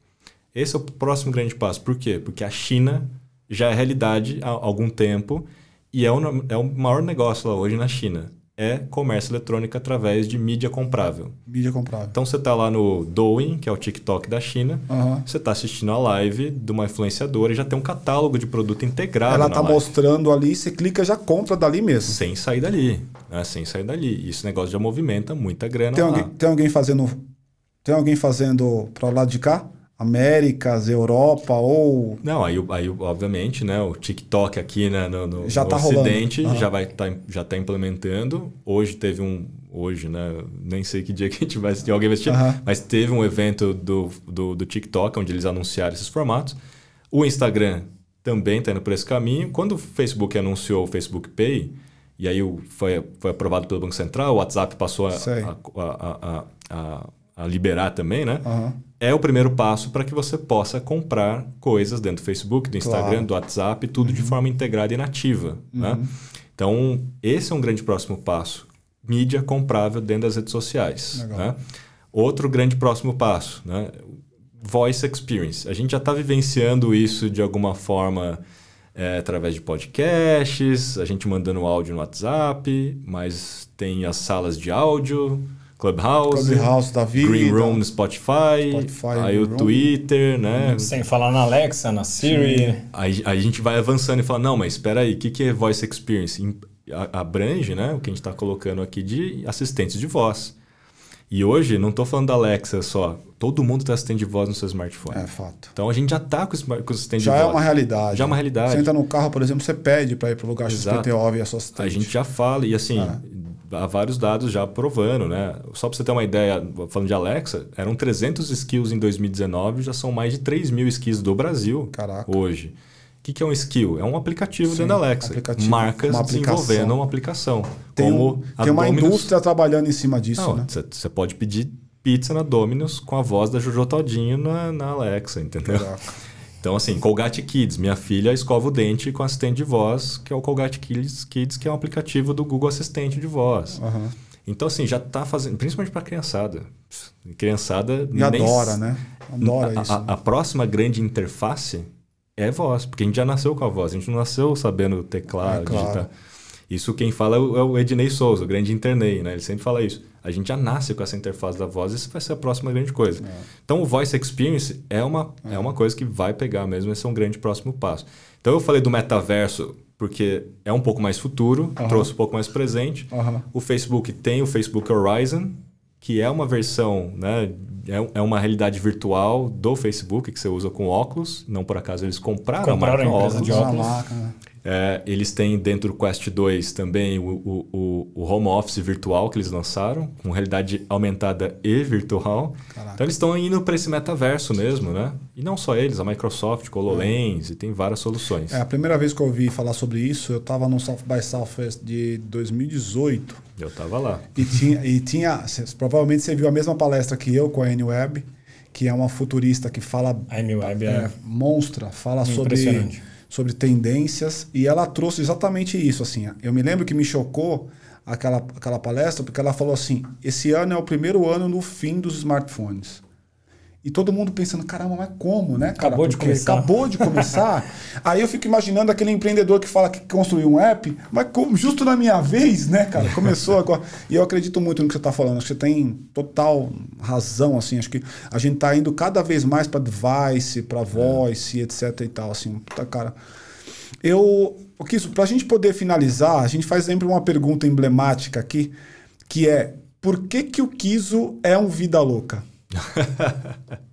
Esse é o próximo grande passo. Por quê? Porque a China já é realidade há algum tempo e é o, é o maior negócio lá hoje na China é comércio eletrônico através de mídia comprável. Mídia comprável. Então você está lá no Douyin, que é o TikTok da China, uhum. você está assistindo a live de uma influenciadora e já tem um catálogo de produto integrado. Ela está mostrando ali, você clica já compra dali mesmo. Sem sair dali. Né? Sem sair dali. Esse negócio já movimenta muita grana. Tem, alguém, tem alguém fazendo. Tem alguém fazendo para o lado de cá? Américas, Europa ou. Não, aí, aí obviamente, né? O TikTok aqui né, no, no, já no tá Ocidente já vai tá, já tá implementando. Hoje teve um. Hoje, né? Nem sei que dia que a gente vai assistir, alguém vai assistir, mas teve um evento do, do, do TikTok onde eles anunciaram esses formatos. O Instagram também está indo por esse caminho. Quando o Facebook anunciou o Facebook Pay, e aí foi, foi aprovado pelo Banco Central, o WhatsApp passou a, a, a, a, liberar também, né? Uhum é o primeiro passo para que você possa comprar coisas dentro do Facebook, do Instagram, claro. do WhatsApp, tudo uhum. de forma integrada e nativa. Né? Uhum. Né? Então, esse é um grande próximo passo. Mídia comprável dentro das redes sociais. Né? Outro grande próximo passo, né? voice experience. A gente já está vivenciando isso de alguma forma é, através de podcasts, a gente mandando áudio no WhatsApp, mas tem as salas de áudio, Clubhouse, Clubhouse da vida, Green Room no Spotify, Spotify aí o Twitter, né? Sem falar na Alexa, na Siri. Aí, aí, a gente vai avançando e fala, não, mas espera aí, o que, que é Voice Experience? Abrange, né, o que a gente está colocando aqui de assistentes de voz. E hoje, não estou falando da Alexa só. Todo mundo tem assistente de voz no seu smartphone. É fato. Então a gente já está com, com assistente já de voz. Já é uma realidade. Já é uma realidade. Você entra no carro, por exemplo, você pede para ir para o lugar XPTO e a sua assistente. A gente já fala. E assim, é há vários dados já provando, né? Só para você ter uma ideia, falando de Alexa, eram 300 skills em 2019, já são mais de 3 mil skills do Brasil Caraca. hoje. O que, que é um skill? É um aplicativo Sim, dentro da Alexa. Aplicativo, Marcas uma desenvolvendo uma aplicação. Tem, um, tem uma Dominus... indústria trabalhando em cima disso, Não, né? Você pode pedir pizza na Domino's com a voz da Jojo Todinho na, na Alexa, entendeu? Caraca. Então, assim, Colgate Kids. Minha filha escova o dente com assistente de voz, que é o Colgate Kids, Kids que é um aplicativo do Google Assistente de voz. Uhum. Então, assim, já está fazendo, principalmente para criançada. Criançada. E adora, né? Adora a, isso. A, a, próxima grande interface é voz, porque a gente já nasceu com a voz, a gente não nasceu sabendo teclar, é, claro. digitar. Isso quem fala é o é Ednei Souza, o grande internei, né? Ele sempre fala isso. A gente já nasce com essa interface da voz, isso vai ser a próxima grande coisa. É. Então, o Voice Experience é uma, é. é uma coisa que vai pegar mesmo, esse é um grande próximo passo. Então, eu falei do metaverso porque é um pouco mais futuro, uhum. trouxe um pouco mais presente. Uhum. O Facebook tem o Facebook Horizon, que é uma versão, né, é, é uma realidade virtual do Facebook que você usa com óculos. Não por acaso eles compraram, compraram a marca a óculos. De óculos. É, eles têm dentro do Quest 2 também o, o, o, home office virtual que eles lançaram, com realidade aumentada e virtual. Caraca. Então eles estão indo para esse metaverso mesmo, né? E não só eles, a Microsoft, HoloLens, é. e tem várias soluções. É, a primeira vez que eu ouvi falar sobre isso, eu estava no South by Southwest de 2018. Eu estava lá. E tinha, e tinha, provavelmente você viu a mesma palestra que eu com a N-Web, que é uma futurista que fala... A N-Web é, é... Monstra, fala sobre sobre tendências e ela trouxe exatamente isso assim. Eu me lembro que me chocou aquela aquela palestra porque ela falou assim: "Esse ano é o primeiro ano no fim dos smartphones". E todo mundo pensando, caramba, mas como, né? Cara, acabou de começar. Acabou de começar. Aí eu fico imaginando aquele empreendedor que fala que construiu um app, mas como, justo na minha vez, né, cara? Começou agora. E eu acredito muito no que você está falando. Acho que você tem total razão, assim. Acho que a gente está indo cada vez mais para device, para voice, é. etc e tal, assim. Puta, cara. Eu, para a gente poder finalizar, a gente faz sempre uma pergunta emblemática aqui, que é, por que que o Kiso é um vida louca?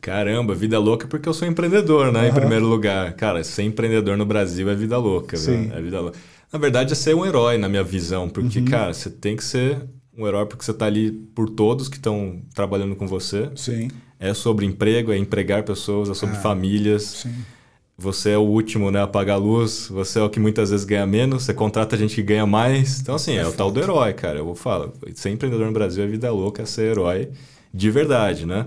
Caramba, vida louca porque eu sou empreendedor, né? Uhum. Em primeiro lugar. Cara, ser empreendedor no Brasil é vida louca, Sim. É vida louca. Na verdade, é ser um herói, na minha visão. Porque, uhum. cara, você tem que ser um herói porque você está ali por todos que estão trabalhando com você. Sim. É sobre emprego, é empregar pessoas, é sobre é. famílias. Sim. Você é o último né, a pagar a luz, você é o que muitas vezes ganha menos, você contrata gente que ganha mais. Então, assim, é, é o tal do herói, cara. Eu vou falar, ser empreendedor no Brasil é vida louca, é ser herói de verdade, né?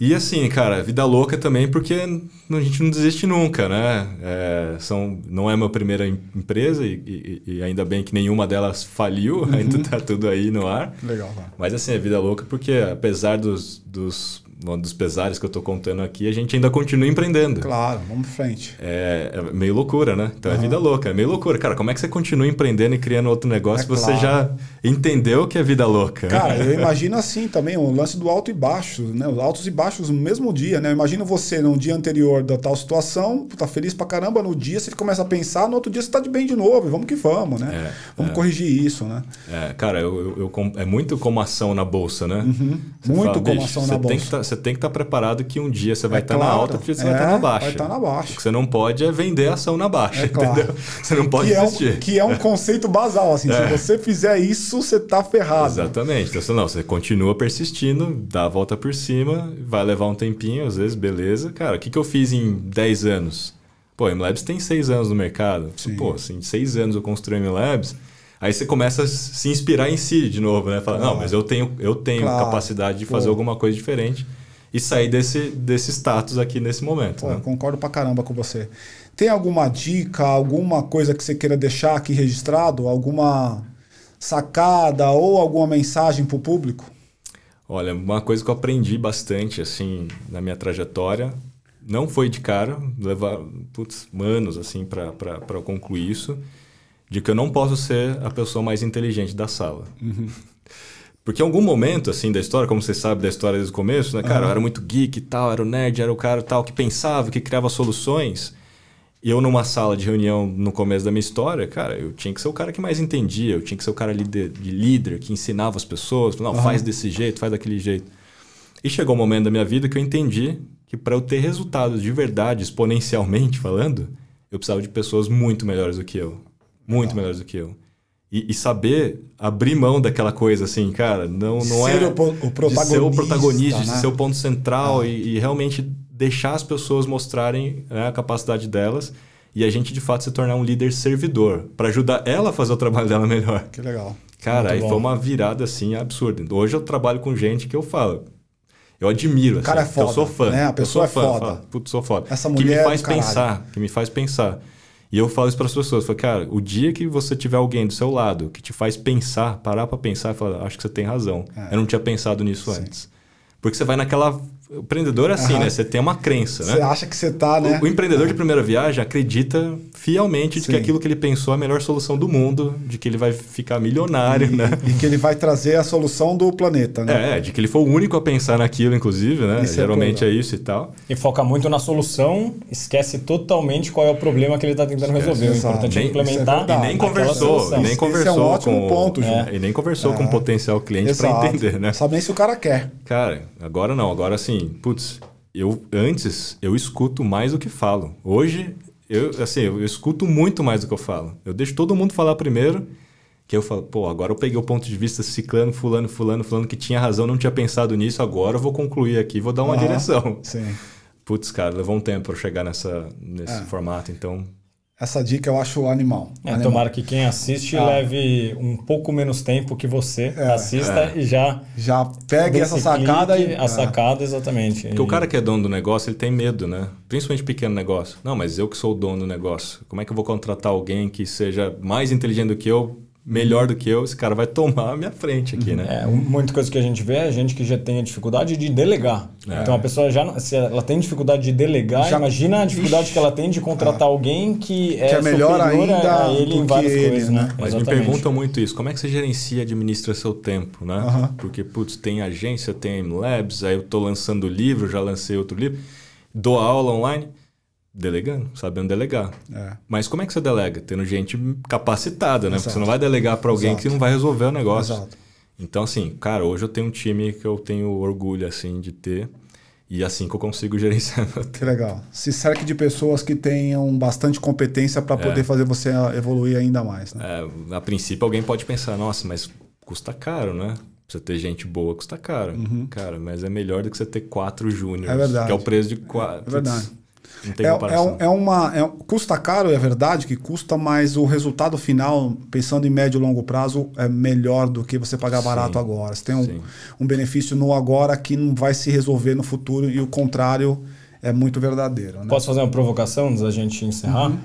E assim, cara, vida louca também porque a gente não desiste nunca, né? É, são, não é minha primeira empresa e, e, e, ainda bem que nenhuma delas faliu, uhum. ainda tá tudo aí no ar. Legal. Tá. Mas assim, é vida louca porque apesar dos, dos dos pesares que eu estou contando aqui, a gente ainda continua empreendendo. Claro, vamos pra frente. É, é meio loucura, né? Então uhum. é vida louca, é meio loucura. Cara, como é que você continua empreendendo e criando outro negócio é se você claro. já entendeu que é vida louca? Cara, eu imagino assim também, o lance do alto e baixo, né? Os altos e baixos no mesmo dia, né? Imagina você no dia anterior da tal situação, tá feliz pra caramba, no dia você começa a pensar, no outro dia você tá de bem de novo, e vamos que vamos, né? É, vamos é. corrigir isso, né? É, cara, eu, eu, eu, é muito como ação na bolsa, né? Uhum. Muito fala, como ação na bolsa. Tá, você tem que estar preparado que um dia você vai estar é tá claro, na alta, outro dia você é, vai estar na baixa. Vai estar na baixa. O que você não pode é vender ação na baixa, é claro. entendeu? Você não pode que desistir. É um, que é um conceito basal, assim. Se é. você fizer isso, você está ferrado. Exatamente. Então, não, você continua persistindo, dá a volta por cima, vai levar um tempinho, às vezes, beleza. Cara, o que, que eu fiz em 10 anos? Pô, a MLabs tem 6 anos no mercado. Sim. Pô, assim, 6 anos eu construí a MLabs Aí você começa a se inspirar em si de novo, né? Fala, claro. não, mas eu tenho, eu tenho claro. capacidade de fazer Pô. alguma coisa diferente e sair desse, desse status aqui nesse momento. Pô, né? Concordo pra caramba com você. Tem alguma dica, alguma coisa que você queira deixar aqui registrado? Alguma sacada ou alguma mensagem para o público? Olha, uma coisa que eu aprendi bastante assim na minha trajetória, não foi de cara, levar putz, anos assim para concluir isso de que eu não posso ser a pessoa mais inteligente da sala. Uhum. Porque em algum momento, assim, da história, como você sabe da história desde o começo, né? Cara, uhum. eu era muito geek e tal, era o nerd, era o cara tal que pensava, que criava soluções. E eu, numa sala de reunião no começo da minha história, cara, eu tinha que ser o cara que mais entendia, eu tinha que ser o cara de, de líder, que ensinava as pessoas, não, uhum. faz desse jeito, faz daquele jeito. E chegou um momento da minha vida que eu entendi que para eu ter resultados de verdade, exponencialmente falando, eu precisava de pessoas muito melhores do que eu. Muito melhores do que eu. E, e, saber abrir mão daquela coisa assim, cara, não, não ser é. O, o protagonista, de ser o protagonista, né? de ser o ponto central ah. e, e, realmente deixar as pessoas mostrarem né, a capacidade delas e a gente de fato se tornar um líder servidor para ajudar ela a fazer o trabalho dela melhor. Que legal. Cara, Muito aí bom. foi uma virada assim absurda. Hoje eu trabalho com gente que eu falo, eu admiro. O cara assim, é foda. Eu sou fã. Né? A pessoa é foda. Falo, Putz, sou foda. Essa mulher que me faz é pensar, que me faz pensar. E eu falo isso para as pessoas, falo, cara, o dia que você tiver alguém do seu lado que te faz pensar, parar para pensar, falar, acho que você tem razão. É. Eu não tinha pensado nisso Sim. antes. Porque você vai naquela o empreendedor é assim, uhum. né? Você tem uma crença, né? Você acha que você tá, né? O, o empreendedor de primeira viagem acredita fielmente de que aquilo que ele pensou é a melhor solução do mundo, de que ele vai ficar milionário, e, né? E que ele vai trazer a solução do planeta, né? É, de que ele foi o único a pensar naquilo, inclusive, né? Isso é Geralmente é, é, isso e tal. E foca muito na solução, esquece totalmente qual é o problema que ele está tentando resolver. Exato. O importante é implementar. É e nem conversou, e nem conversou Esse é um ótimo com, ponto, é. E nem conversou com o potencial cliente para entender, né? Sabe nem se o cara quer. Cara, agora não, agora sim, putz, eu antes eu escuto mais do que falo. Hoje eu assim, eu escuto muito mais do que eu falo. Eu deixo todo mundo falar primeiro, que eu falo, pô, agora eu peguei o ponto de vista ciclano, fulano, fulano, fulano que tinha razão, não tinha pensado nisso, agora eu vou concluir aqui, vou dar uma direção. Sim. Putz, cara, levou um tempo para chegar nessa nesse é. formato, então essa dica eu acho animal. É, animal. Tomara que quem assiste ah. leve um pouco menos tempo que você é, assista é. e já. Já pegue essa sacada e. A sacada, exatamente. Porque e... o cara que é dono do negócio, ele tem medo, né? Principalmente pequeno negócio. Não, mas eu que sou o dono do negócio. Como é que eu vou contratar alguém que seja mais inteligente do que eu melhor do que eu, esse cara vai tomar a minha frente aqui, né? É, muita coisa que a gente vê é gente que já tem a dificuldade de delegar. É. Então a pessoa já, se ela tem dificuldade de delegar, já... imagina a dificuldade Ixi. que ela tem de contratar ah. alguém que é, que é melhor ainda a ele em várias ele, coisas, né? Mas Exatamente. me perguntam muito isso, como é que você gerencia e administra seu tempo, né? Uh -huh. Porque, putz, tem agência, tem labs, aí eu estou lançando livro, já lancei outro livro, dou aula online Delegando, sabendo delegar. É. Mas como é que você delega? Tendo gente capacitada, né? Exato. Porque você não vai delegar para alguém Exato. que não vai resolver o negócio. Exato. Então, assim, cara, hoje eu tenho um time que eu tenho orgulho, assim, de ter. E assim que eu consigo gerenciar meu tempo. Que legal. Se cerque de pessoas que tenham bastante competência para poder é. fazer você evoluir ainda mais. Né? É, a princípio, alguém pode pensar, nossa, mas custa caro, né? Você ter gente boa custa caro. Uhum. Cara, mas é melhor do que você ter quatro júniores. É verdade. Que é o preço de quatro. É verdade. Não tem é. É, é uma, é, custa caro, é verdade que custa, mas o resultado final, pensando em médio e longo prazo, é melhor do que você pagar barato sim, agora. Você tem um, um benefício no agora que não vai se resolver no futuro e o contrário é muito verdadeiro. Né? Posso fazer uma provocação antes da gente encerrar? Uhum.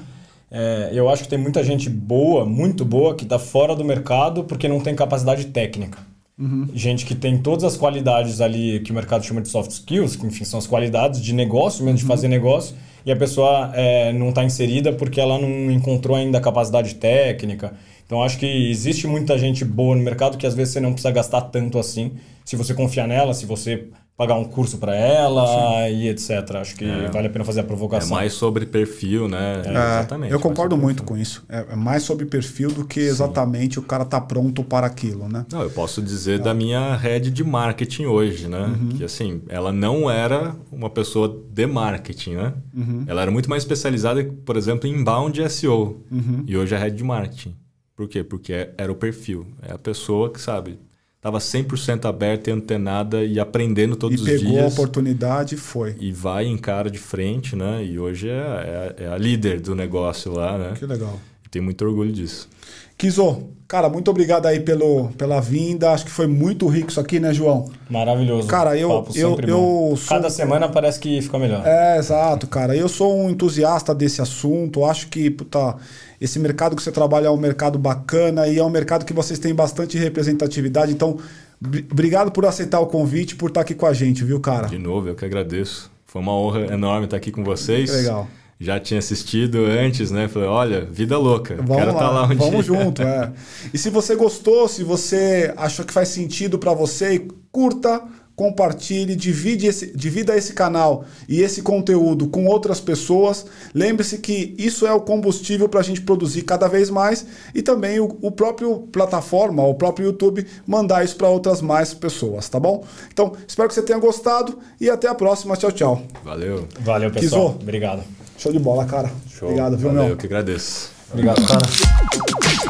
É, eu acho que tem muita gente boa, muito boa, que está fora do mercado porque não tem capacidade técnica. Uhum. Gente que tem todas as qualidades ali que o mercado chama de soft skills, que enfim são as qualidades de negócio, mesmo de uhum. fazer negócio, e a pessoa é, não está inserida porque ela não encontrou ainda a capacidade técnica. Então acho que existe muita gente boa no mercado que às vezes você não precisa gastar tanto assim, se você confiar nela, se você pagar um curso para ela Sim. e etc. Acho que é. vale a pena fazer a provocação. É mais sobre perfil, né? É, exatamente. Eu concordo muito com isso. É, é mais sobre perfil do que exatamente Sim. o cara tá pronto para aquilo, né? Não, eu posso dizer da minha head de marketing hoje, né? Uhum. Que assim, ela não era uma pessoa de marketing, né? Uhum. Ela era muito mais especializada, por exemplo, em inbound SEO. Uhum. E hoje é head de marketing. Por quê? Porque era o perfil. É a pessoa que sabe estava 100% aberto e antenada e aprendendo todos e os dias. E pegou a oportunidade e foi. E vai em cara de frente, né? E hoje é, é, é a líder do negócio lá, né? Que legal. E tenho muito orgulho disso. Kizo, cara, muito obrigado aí pelo, pela vinda. Acho que foi muito rico isso aqui, né, João? Maravilhoso. Cara, eu. eu, eu sou... Cada semana parece que fica melhor. É, exato, cara. Eu sou um entusiasta desse assunto. Acho que, puta esse mercado que você trabalha é um mercado bacana e é um mercado que vocês têm bastante representatividade. Então, obrigado por aceitar o convite, por estar aqui com a gente, viu, cara? De novo, eu que agradeço. Foi uma honra enorme estar aqui com vocês. Legal. Já tinha assistido antes, né? Falei, olha, vida louca. Vamos quero estar lá, lá um Vamos dia. junto, é. E se você gostou, se você achou que faz sentido para você, curta, compartilhe, divide esse, divida esse canal e esse conteúdo com outras pessoas. Lembre-se que isso é o combustível para a gente produzir cada vez mais e também o, o próprio plataforma, o próprio YouTube, mandar isso para outras mais pessoas, tá bom? Então, espero que você tenha gostado e até a próxima. Tchau, tchau. Valeu. Valeu, pessoal. Kizô. Obrigado. Show de bola, cara. Show. Obrigado, viu, Valeu, meu? Eu que agradeço. Obrigado, cara.